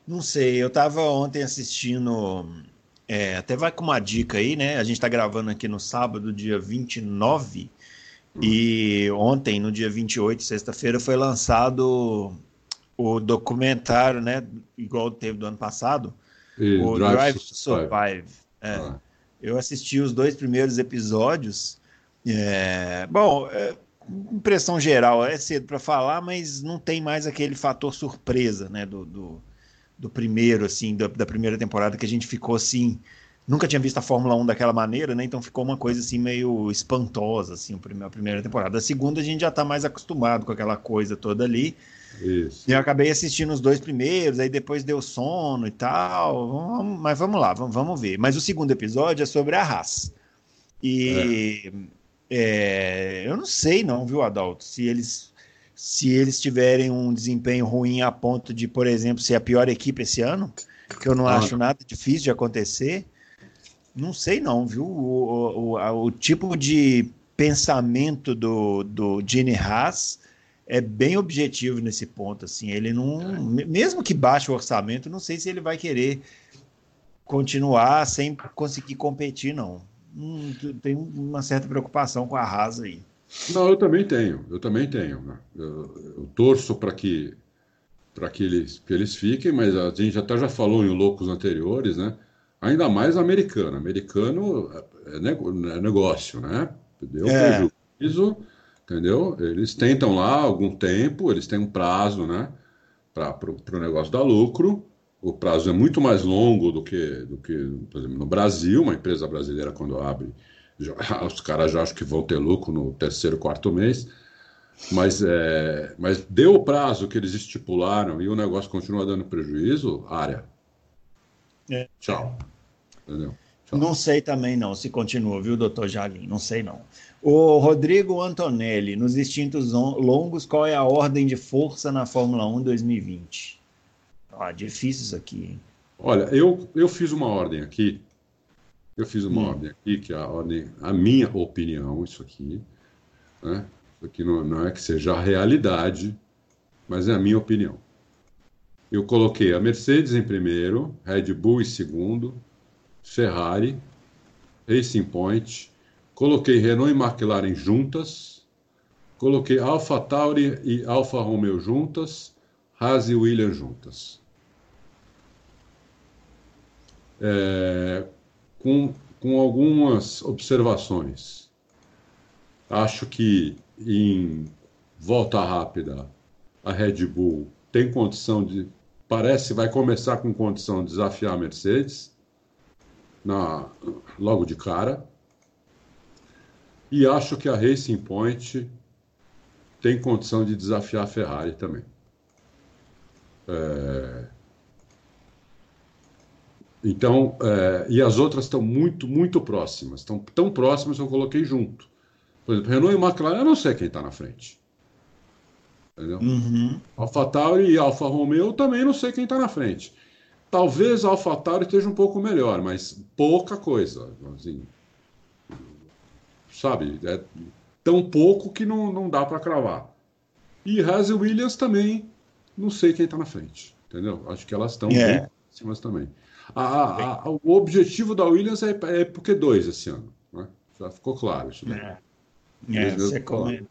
Não sei, eu estava ontem assistindo. É, até vai com uma dica aí, né? A gente está gravando aqui no sábado, dia 29, e ontem, no dia 28, sexta-feira, foi lançado o documentário, né? Igual teve do ano passado, e o Drive, Drive to Survive. Survive. É. Ah. Eu assisti os dois primeiros episódios. É, bom, é, impressão geral, é cedo para falar, mas não tem mais aquele fator surpresa, né? do, do do primeiro, assim, da, da, primeira temporada, que a gente ficou assim. Nunca tinha visto a Fórmula 1 daquela maneira, né? Então ficou uma coisa assim meio espantosa, assim, a primeira temporada. A segunda a gente já tá mais acostumado com aquela coisa toda ali. Isso. E eu acabei assistindo os dois primeiros, aí depois deu sono e tal. Mas vamos lá, vamos, vamos ver. Mas o segundo episódio é sobre a Haas. E é. É, eu não sei, não, viu, Adalto, se eles se eles tiverem um desempenho ruim a ponto de, por exemplo, ser a pior equipe esse ano, que eu não ah. acho nada difícil de acontecer, não sei não, viu? O, o, o, tipo de pensamento do, do Gene Haas é bem objetivo nesse ponto, assim, ele não, mesmo que baixe o orçamento, não sei se ele vai querer continuar sem conseguir competir, não. Hum, tem uma certa preocupação com a Haas aí. Não, eu também tenho, eu também tenho. Né? Eu, eu, torço para que para que eles, que eles fiquem, mas a gente até já falou em loucos anteriores, né? Ainda mais americano. Americano é, é negócio, né? Deu é. prejuízo, entendeu? Eles tentam lá algum tempo, eles têm um prazo, né? Para o negócio dar lucro. O prazo é muito mais longo do que, do que, por exemplo, no Brasil. Uma empresa brasileira, quando abre os caras já acham que vão ter lucro no terceiro, quarto mês, mas, é, mas deu o prazo que eles estipularam e o negócio continua dando prejuízo, área. É. Tchau. Entendeu? Tchau. Não sei também não se continua, viu, doutor Jalim? Não sei não. O Rodrigo Antonelli, nos instintos longos, qual é a ordem de força na Fórmula 1 2020? Ah, difícil isso aqui, hein? Olha, eu, eu fiz uma ordem aqui eu fiz uma hum. ordem aqui, que é a ordem, a minha opinião, isso aqui, né? Isso aqui não, não é que seja a realidade, mas é a minha opinião. Eu coloquei a Mercedes em primeiro, Red Bull em segundo, Ferrari, Racing Point, coloquei Renault e McLaren juntas, coloquei Alpha Tauri e Alfa Romeo juntas, Haas e Williams juntas. É, com, com algumas observações. Acho que em volta rápida a Red Bull tem condição de. Parece vai começar com condição de desafiar a Mercedes na, logo de cara. E acho que a Racing Point tem condição de desafiar a Ferrari também. É... Então, é... e as outras estão muito, muito próximas. Estão tão próximas que eu coloquei junto. Por exemplo, Renault e McLaren, eu não sei quem está na frente. Entendeu? Uhum. AlphaTauri e Alfa Romeo também não sei quem está na frente. Talvez a AlphaTauri esteja um pouco melhor, mas pouca coisa. Assim, sabe? É tão pouco que não, não dá para cravar. E Haas e Williams também, não sei quem está na frente. Entendeu? Acho que elas estão é. bem próximas também. A, a, o objetivo da Williams é, é porque dois esse ano. Né? Já ficou claro isso. Né? É, é você comenta.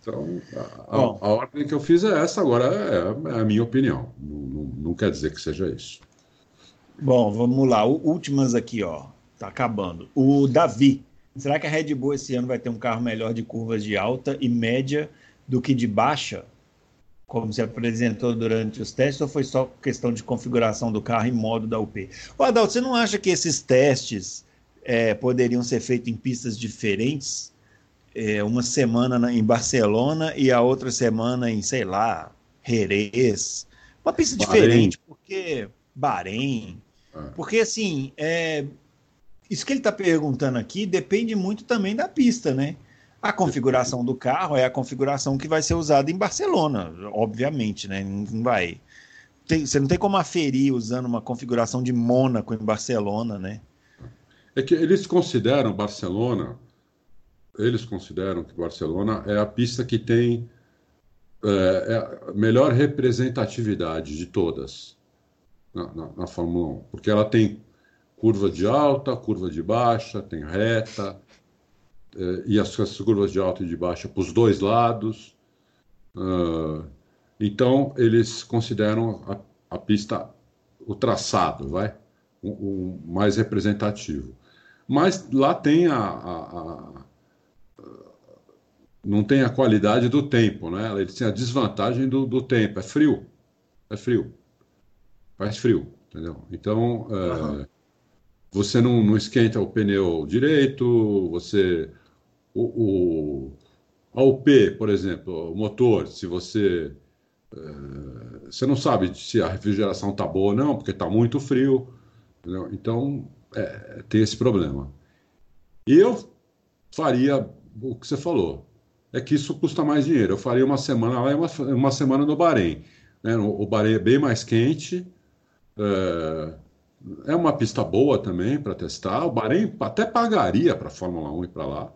Então, a, a, a, ordem que eu fiz é essa, agora é, é a minha opinião. Não, não, não, quer dizer que seja isso. Bom, vamos lá. O, últimas aqui, ó. Tá acabando. O Davi. Será que a Red Bull esse ano vai ter um carro melhor de curvas de alta e média do que de baixa? Como se apresentou durante os testes, ou foi só questão de configuração do carro e modo da UP? Ô Adalto, você não acha que esses testes é, poderiam ser feitos em pistas diferentes? é, uma semana na, em Barcelona e a outra semana em, sei lá, Jerez. Uma pista Bahrein. diferente, porque. Bahrein. É. Porque, assim, é, isso que ele está perguntando aqui depende muito também da pista, né? A configuração do carro é a configuração que vai ser usada em Barcelona, obviamente, né? Não vai. Tem, você não tem como aferir usando uma configuração de Mônaco em Barcelona, né? É que eles consideram Barcelona eles consideram que Barcelona é a pista que tem é, é melhor representatividade de todas na, na, na, Fórmula 1, porque ela tem curva de alta, curva de baixa, tem reta, e as, as, curvas de alta e de baixa para os dois lados. Uh, então, eles consideram a, a, pista, o traçado, vai, o, o, mais representativo. Mas lá tem a, a não tem a qualidade do tempo, né? Ele tem a desvantagem do, do tempo. É frio. É frio. Faz frio, entendeu? Então, é, uhum. você não, não esquenta o pneu direito, você... O, o, a UP, por exemplo, o motor, se você... É, você não sabe se a refrigeração está boa ou não, porque está muito frio. Entendeu? Então, é, tem esse problema. E eu faria o que você falou é que isso custa mais dinheiro. Eu faria uma semana lá e uma, uma semana no Bahrein. Né? O Bahrein é bem mais quente, é, é uma pista boa também para testar. O Bahrein até pagaria para a Fórmula 1 ir para lá?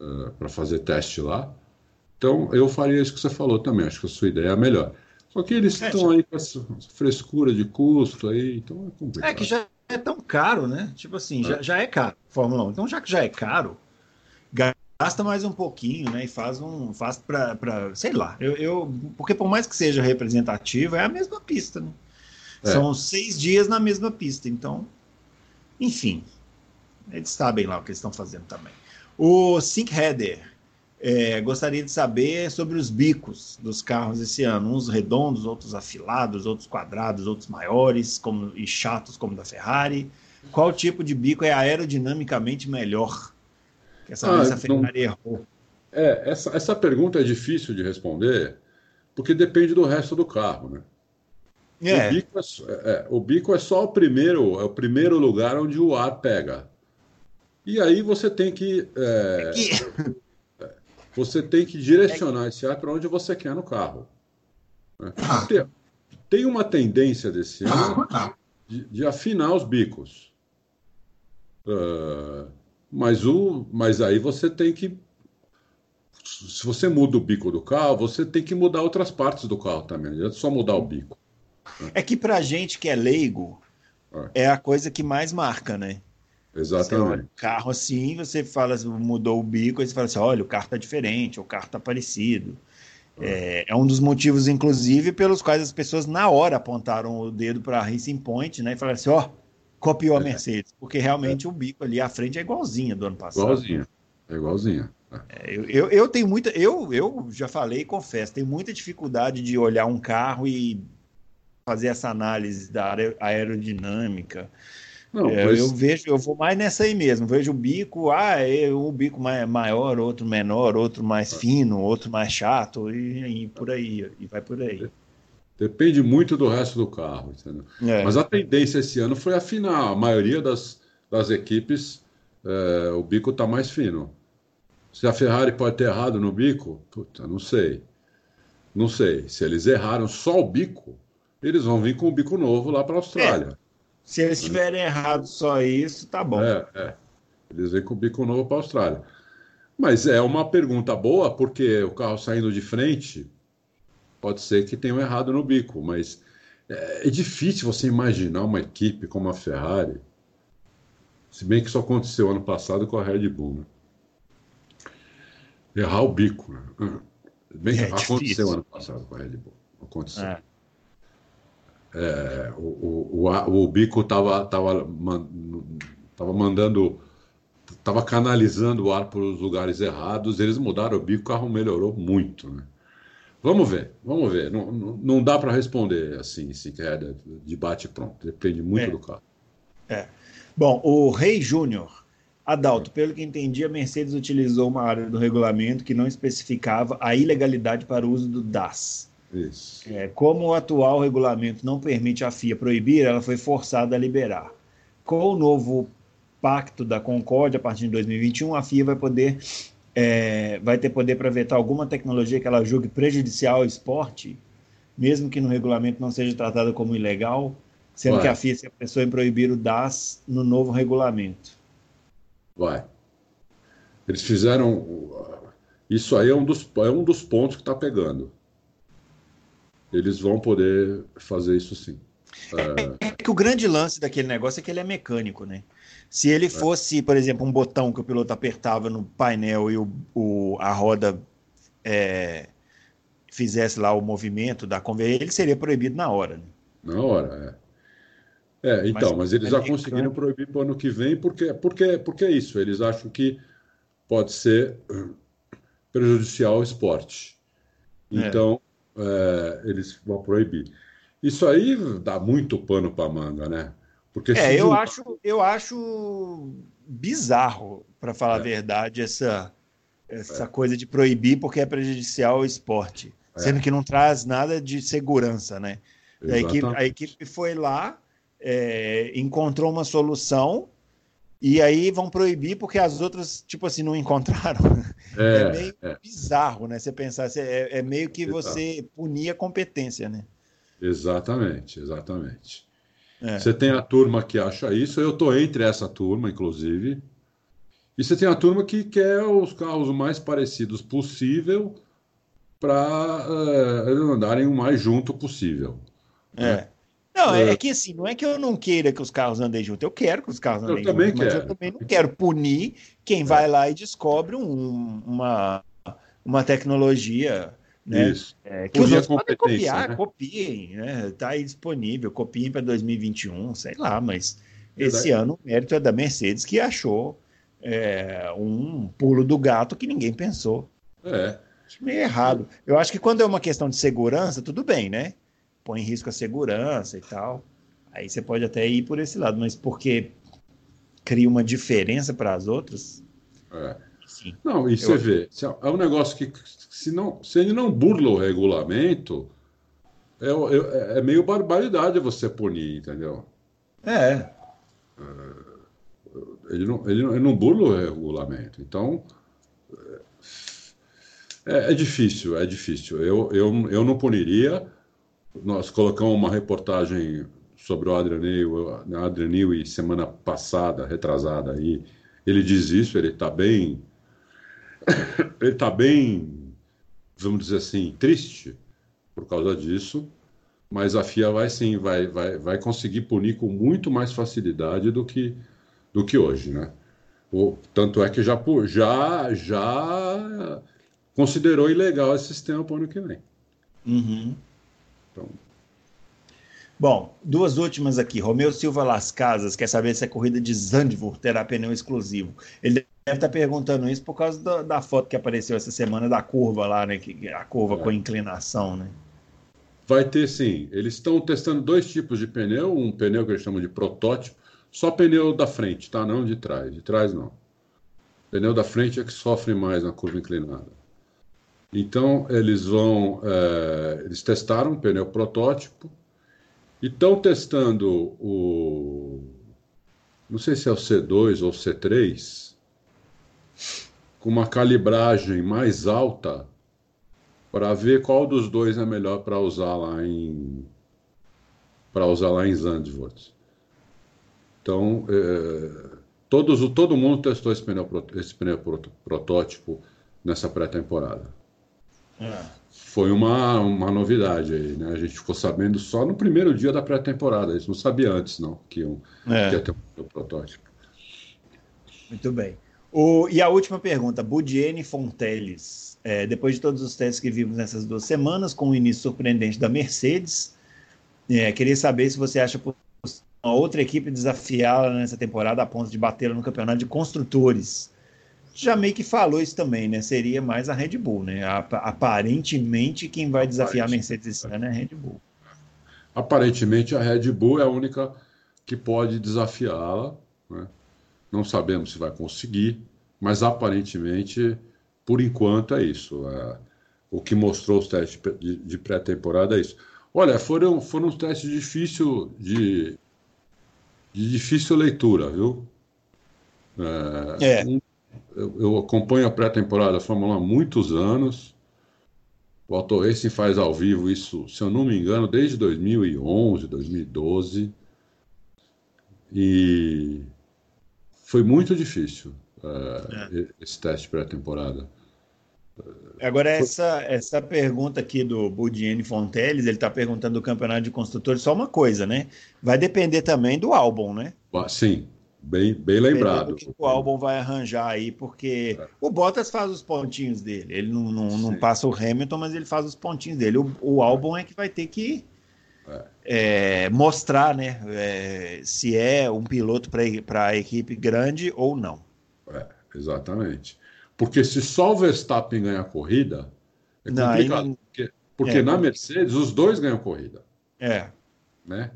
É, para fazer teste lá. Então, eu faria isso que você falou também. Acho que a sua ideia é a melhor. Só que eles é, estão já... aí com essa frescura de custo aí, então é complicado. É que já é tão caro, né? Tipo assim, é. Já, já é caro Fórmula 1. Então, já que já é caro, gasta mais um pouquinho, né? E faz um. Faz para. Sei lá. Eu, eu, porque por mais que seja representativa, é a mesma pista, né? É. São seis dias na mesma pista. Então, enfim. Eles sabem lá o que eles estão fazendo também. O Sync Header. É, gostaria de saber sobre os bicos dos carros esse ano. Uns redondos, outros afilados, outros quadrados, outros maiores como, e chatos, como da Ferrari. Qual tipo de bico é aerodinamicamente melhor? ah, a Ferrari não... errou. É, essa, essa pergunta é difícil de responder, porque depende do resto do carro, né? É. O, bico é, é, o bico é só o primeiro, é o primeiro lugar onde o ar pega. E aí você tem que. É, é você tem que direcionar esse ar para onde você quer no carro. Né? Tem, tem, uma tendência desse ano de, de afinar os bicos. Uh, mas, o, mas aí você tem que. Se você muda o bico do carro, você tem que mudar outras partes do carro também. Não é só mudar o bico. Né? É que pra gente que é leigo, é, é a coisa que mais marca, né? Exatamente. Você carro assim, você fala, mudou o bico, aí você fala assim: olha, o carro tá diferente, o carro tá parecido. É, é, um dos motivos, inclusive, pelos quais as pessoas na hora apontaram o dedo para a Racing Point, né? E falaram assim: ó, oh, copiou a é. Mercedes, porque realmente é. o bico ali à frente é igualzinha do ano passado. Igualzinha, é igualzinha. É, eu, eu, eu, tenho muita, eu, eu já falei e confesso, tenho muita dificuldade de olhar um carro e fazer essa análise da aerodinâmica. Não, é, mas... Eu vejo, eu vou mais nessa aí mesmo. Vejo o bico, ah, é o bico maior, outro menor, outro mais fino, outro mais chato, e, e por aí, e vai por aí. Depende muito do resto do carro, é. Mas a tendência esse ano foi afinar. A maioria das, das equipes, é, o bico está mais fino. Se a Ferrari pode ter errado no bico, puta, não sei. Não sei. Se eles erraram só o bico, eles vão vir com o bico novo lá para a Austrália. É. Se eles tiverem errado só isso, tá bom. É, é. Eles vêm com o bico novo para a Austrália. Mas é uma pergunta boa, porque o carro saindo de frente, pode ser que tenham errado no bico, mas é, é difícil você imaginar uma equipe como a Ferrari, se bem que isso aconteceu ano passado com a Red Bull, né? Errar o bico. Né? Bem que é aconteceu difícil. ano passado com a Red Bull. Aconteceu. É. É, o, o, o, bico estava tava, tava mandando, estava canalizando o ar para os lugares errados. Eles mudaram o bico, o carro melhorou muito. Né? Vamos ver, vamos ver. Não, não, não dá para responder assim, sequer de bate pronto. Depende muito é. do carro. É. Bom, o Rei Júnior. Adalto, pelo que entendi, a Mercedes utilizou uma área do regulamento que não especificava a ilegalidade para o uso do DAS. Isso. É, como o atual regulamento não permite a FIA proibir, ela foi forçada a liberar. Com o novo pacto da Concórdia, a partir de 2021, a FIA vai poder é, vai ter poder para vetar alguma tecnologia que ela julgue prejudicial ao esporte, mesmo que no regulamento não seja tratada como ilegal, sendo vai. que a FIA se apressou em proibir o DAS no novo regulamento. Vai. Eles fizeram. Isso aí é um dos, é um dos pontos que está pegando eles vão poder fazer isso sim. É... é... que o grande lance daquele negócio é que ele é mecânico, né? Se ele é. fosse, por exemplo, um botão que o piloto apertava no painel e o, o a roda é, fizesse lá o movimento da conversão, ele seria proibido na hora. Né? Na hora, é. É, então, mas, mas eles é já conseguiram proibir para o ano que vem, porque, porque, porque é isso, eles acham que pode ser prejudicial ao esporte. É. Então, é, eles vão proibir. Isso aí dá muito pano para manga, né? Porque é, eu acho, eu acho bizarro, para falar é. a verdade, essa, essa é. coisa de proibir porque é prejudicial ao esporte, é. sendo que não traz nada de segurança, né? A equipe, a equipe, foi lá, é, encontrou uma solução e aí vão proibir porque as outras, tipo assim, não encontraram. É, é meio é. bizarro, né? Você pensar, é, é meio que você punir a competência, né? Exatamente, exatamente. É. Você tem a turma que acha isso, eu estou entre essa turma, inclusive. E você tem a turma que quer os carros mais parecidos possível para uh, eh, andarem o mais junto possível. É. Né? Não, é, é, que assim, não é que eu não queira que os carros andem juntos, eu quero que os carros andem eu juntos, mas eu também não quero punir quem é. vai lá e descobre um, uma, uma tecnologia né? Isso. É, que os outros podem copiar, né? copiem, né? Tá aí disponível, copiem para 2021, sei lá, mas esse ano o mérito é da Mercedes que achou é, um pulo do gato que ninguém pensou. É. Acho meio errado. Eu acho que quando é uma questão de segurança, tudo bem, né? Põe em risco a segurança e tal. Aí você pode até ir por esse lado, mas porque cria uma diferença para as outras. É. Sim. Não, e você vê, é um negócio que se, não, se ele não burla o regulamento, é, é, é meio barbaridade você punir, entendeu? É. é ele, não, ele, não, ele não burla o regulamento. Então, é, é difícil, é difícil. Eu, eu, eu não puniria nós colocamos uma reportagem sobre o Adrian Newey, semana passada, retrasada aí. Ele diz isso, ele está bem. ele está bem, vamos dizer assim, triste por causa disso. Mas a FIA vai sim, vai, vai, vai conseguir punir com muito mais facilidade do que, do que hoje, né? O, tanto é que já, já, já considerou ilegal esse sistema para o ano que vem. Uhum. Bom, duas últimas aqui. Romeu Silva Las Casas quer saber se a corrida de Zandvoort terá pneu exclusivo. Ele deve estar perguntando isso por causa da, da foto que apareceu essa semana da curva lá, né? Que, a curva é. com inclinação, né? Vai ter sim. Eles estão testando dois tipos de pneu, um pneu que eles chamam de protótipo. só pneu da frente, tá? Não de trás. De trás não. Pneu da frente é que sofre mais na curva inclinada. Então eles vão, é, eles testaram um pneu protótipo e estão testando o, não sei se é o C2 ou C3, com uma calibragem mais alta para ver qual dos dois é melhor para usar lá em para usar lá em Zandvoort. Então, é, todos, todo mundo testou esse pneu, esse pneu protótipo nessa pré-temporada. É. Foi uma, uma novidade aí, né? A gente ficou sabendo só no primeiro dia da pré-temporada. A gente não sabia antes, não, que, um, é. que ia ter um protótipo. Muito bem. O, e a última pergunta, Budiene Fonteles. É, depois de todos os testes que vimos nessas duas semanas, com o início surpreendente da Mercedes, é, queria saber se você acha uma outra equipe desafiá-la nessa temporada a ponto de batê-la no campeonato de construtores já meio que falou isso também, né? Seria mais a Red Bull, né? Aparentemente, quem vai desafiar a Mercedes esse ano é a Red Bull. Aparentemente, a Red Bull é a única que pode desafiá-la. Né? Não sabemos se vai conseguir, mas aparentemente, por enquanto, é isso. É, o que mostrou os testes de, pré-temporada é isso. Olha, foram, foram testes difícil de, de difícil leitura, viu? É, é. Um, eu, eu acompanho a pré-temporada da Fórmula 1 há muitos anos. O Auto Racing faz ao vivo isso, se eu não me engano, desde 2011, 2012. E foi muito difícil uh, é. esse teste pré-temporada. Agora, essa, essa pergunta aqui do Budiene Fonteles, ele está perguntando do campeonato de construtores, só uma coisa, né? Vai depender também do álbum, né? Sim, Bem, bem lembrado. Que o álbum vai arranjar aí, porque é. o Bottas faz os pontinhos dele. Ele não, não, não, passa o Hamilton, mas ele faz os pontinhos dele. O, o álbum é que vai ter que é. É, mostrar né, é, se é um piloto para a equipe grande ou não. É, exatamente. Porque se só o Verstappen ganhar a corrida, é complicado. Não, porque, porque é, na Mercedes os dois ganham corrida. É. Né?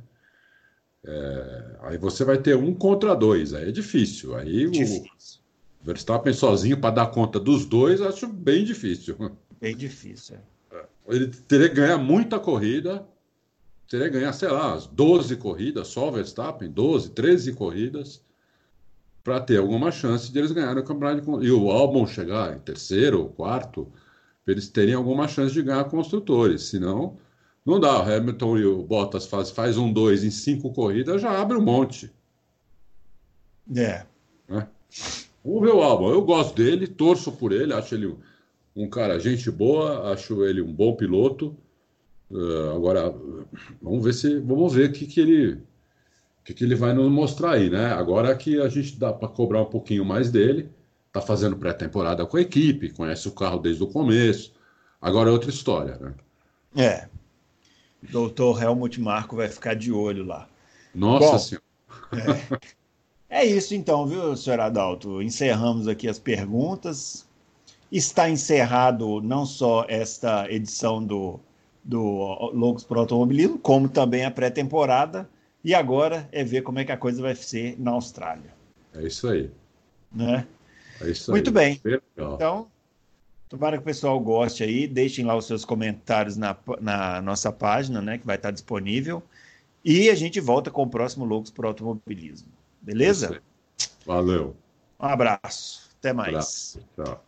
É, aí você vai ter um contra dois, aí é difícil. Aí difícil. o Verstappen sozinho para dar conta dos dois, acho bem difícil. Bem difícil. É. Ele teria que ganhar muita corrida, teria que ganhar, sei lá, 12 corridas, só o Verstappen, 12, 13 corridas, para ter alguma chance de eles ganharem o campeonato. De... E o Albon chegar em terceiro ou quarto, eles terem alguma chance de ganhar construtores, senão não dá, o Hamilton e o Bottas faz, faz um dois em cinco corridas, já abre um monte. É. Né? O álbum. Eu gosto dele, torço por ele, acho ele um cara, gente boa, acho ele um bom piloto. Uh, agora, vamos ver se. Vamos ver o que, que ele. que, que ele vai nos mostrar aí, né? Agora que a gente dá para cobrar um pouquinho mais dele, tá fazendo pré-temporada com a equipe, conhece o carro desde o começo. Agora é outra história, né? É, doutor Helmut Marco vai ficar de olho lá. Nossa Bom, Senhora. É, é isso então, viu, senhor Adalto? Encerramos aqui as perguntas. Está encerrado não só esta edição do, do Loucos para o Automobilismo, como também a pré-temporada. E agora é ver como é que a coisa vai ser na Austrália. É isso aí. Né? É isso Muito aí. bem. Então, Tomara que o pessoal goste aí, deixem lá os seus comentários na, na nossa página, né, que vai estar disponível. E a gente volta com o próximo Loucos por Automobilismo. Beleza? Valeu. Um abraço. Até mais. Tchau.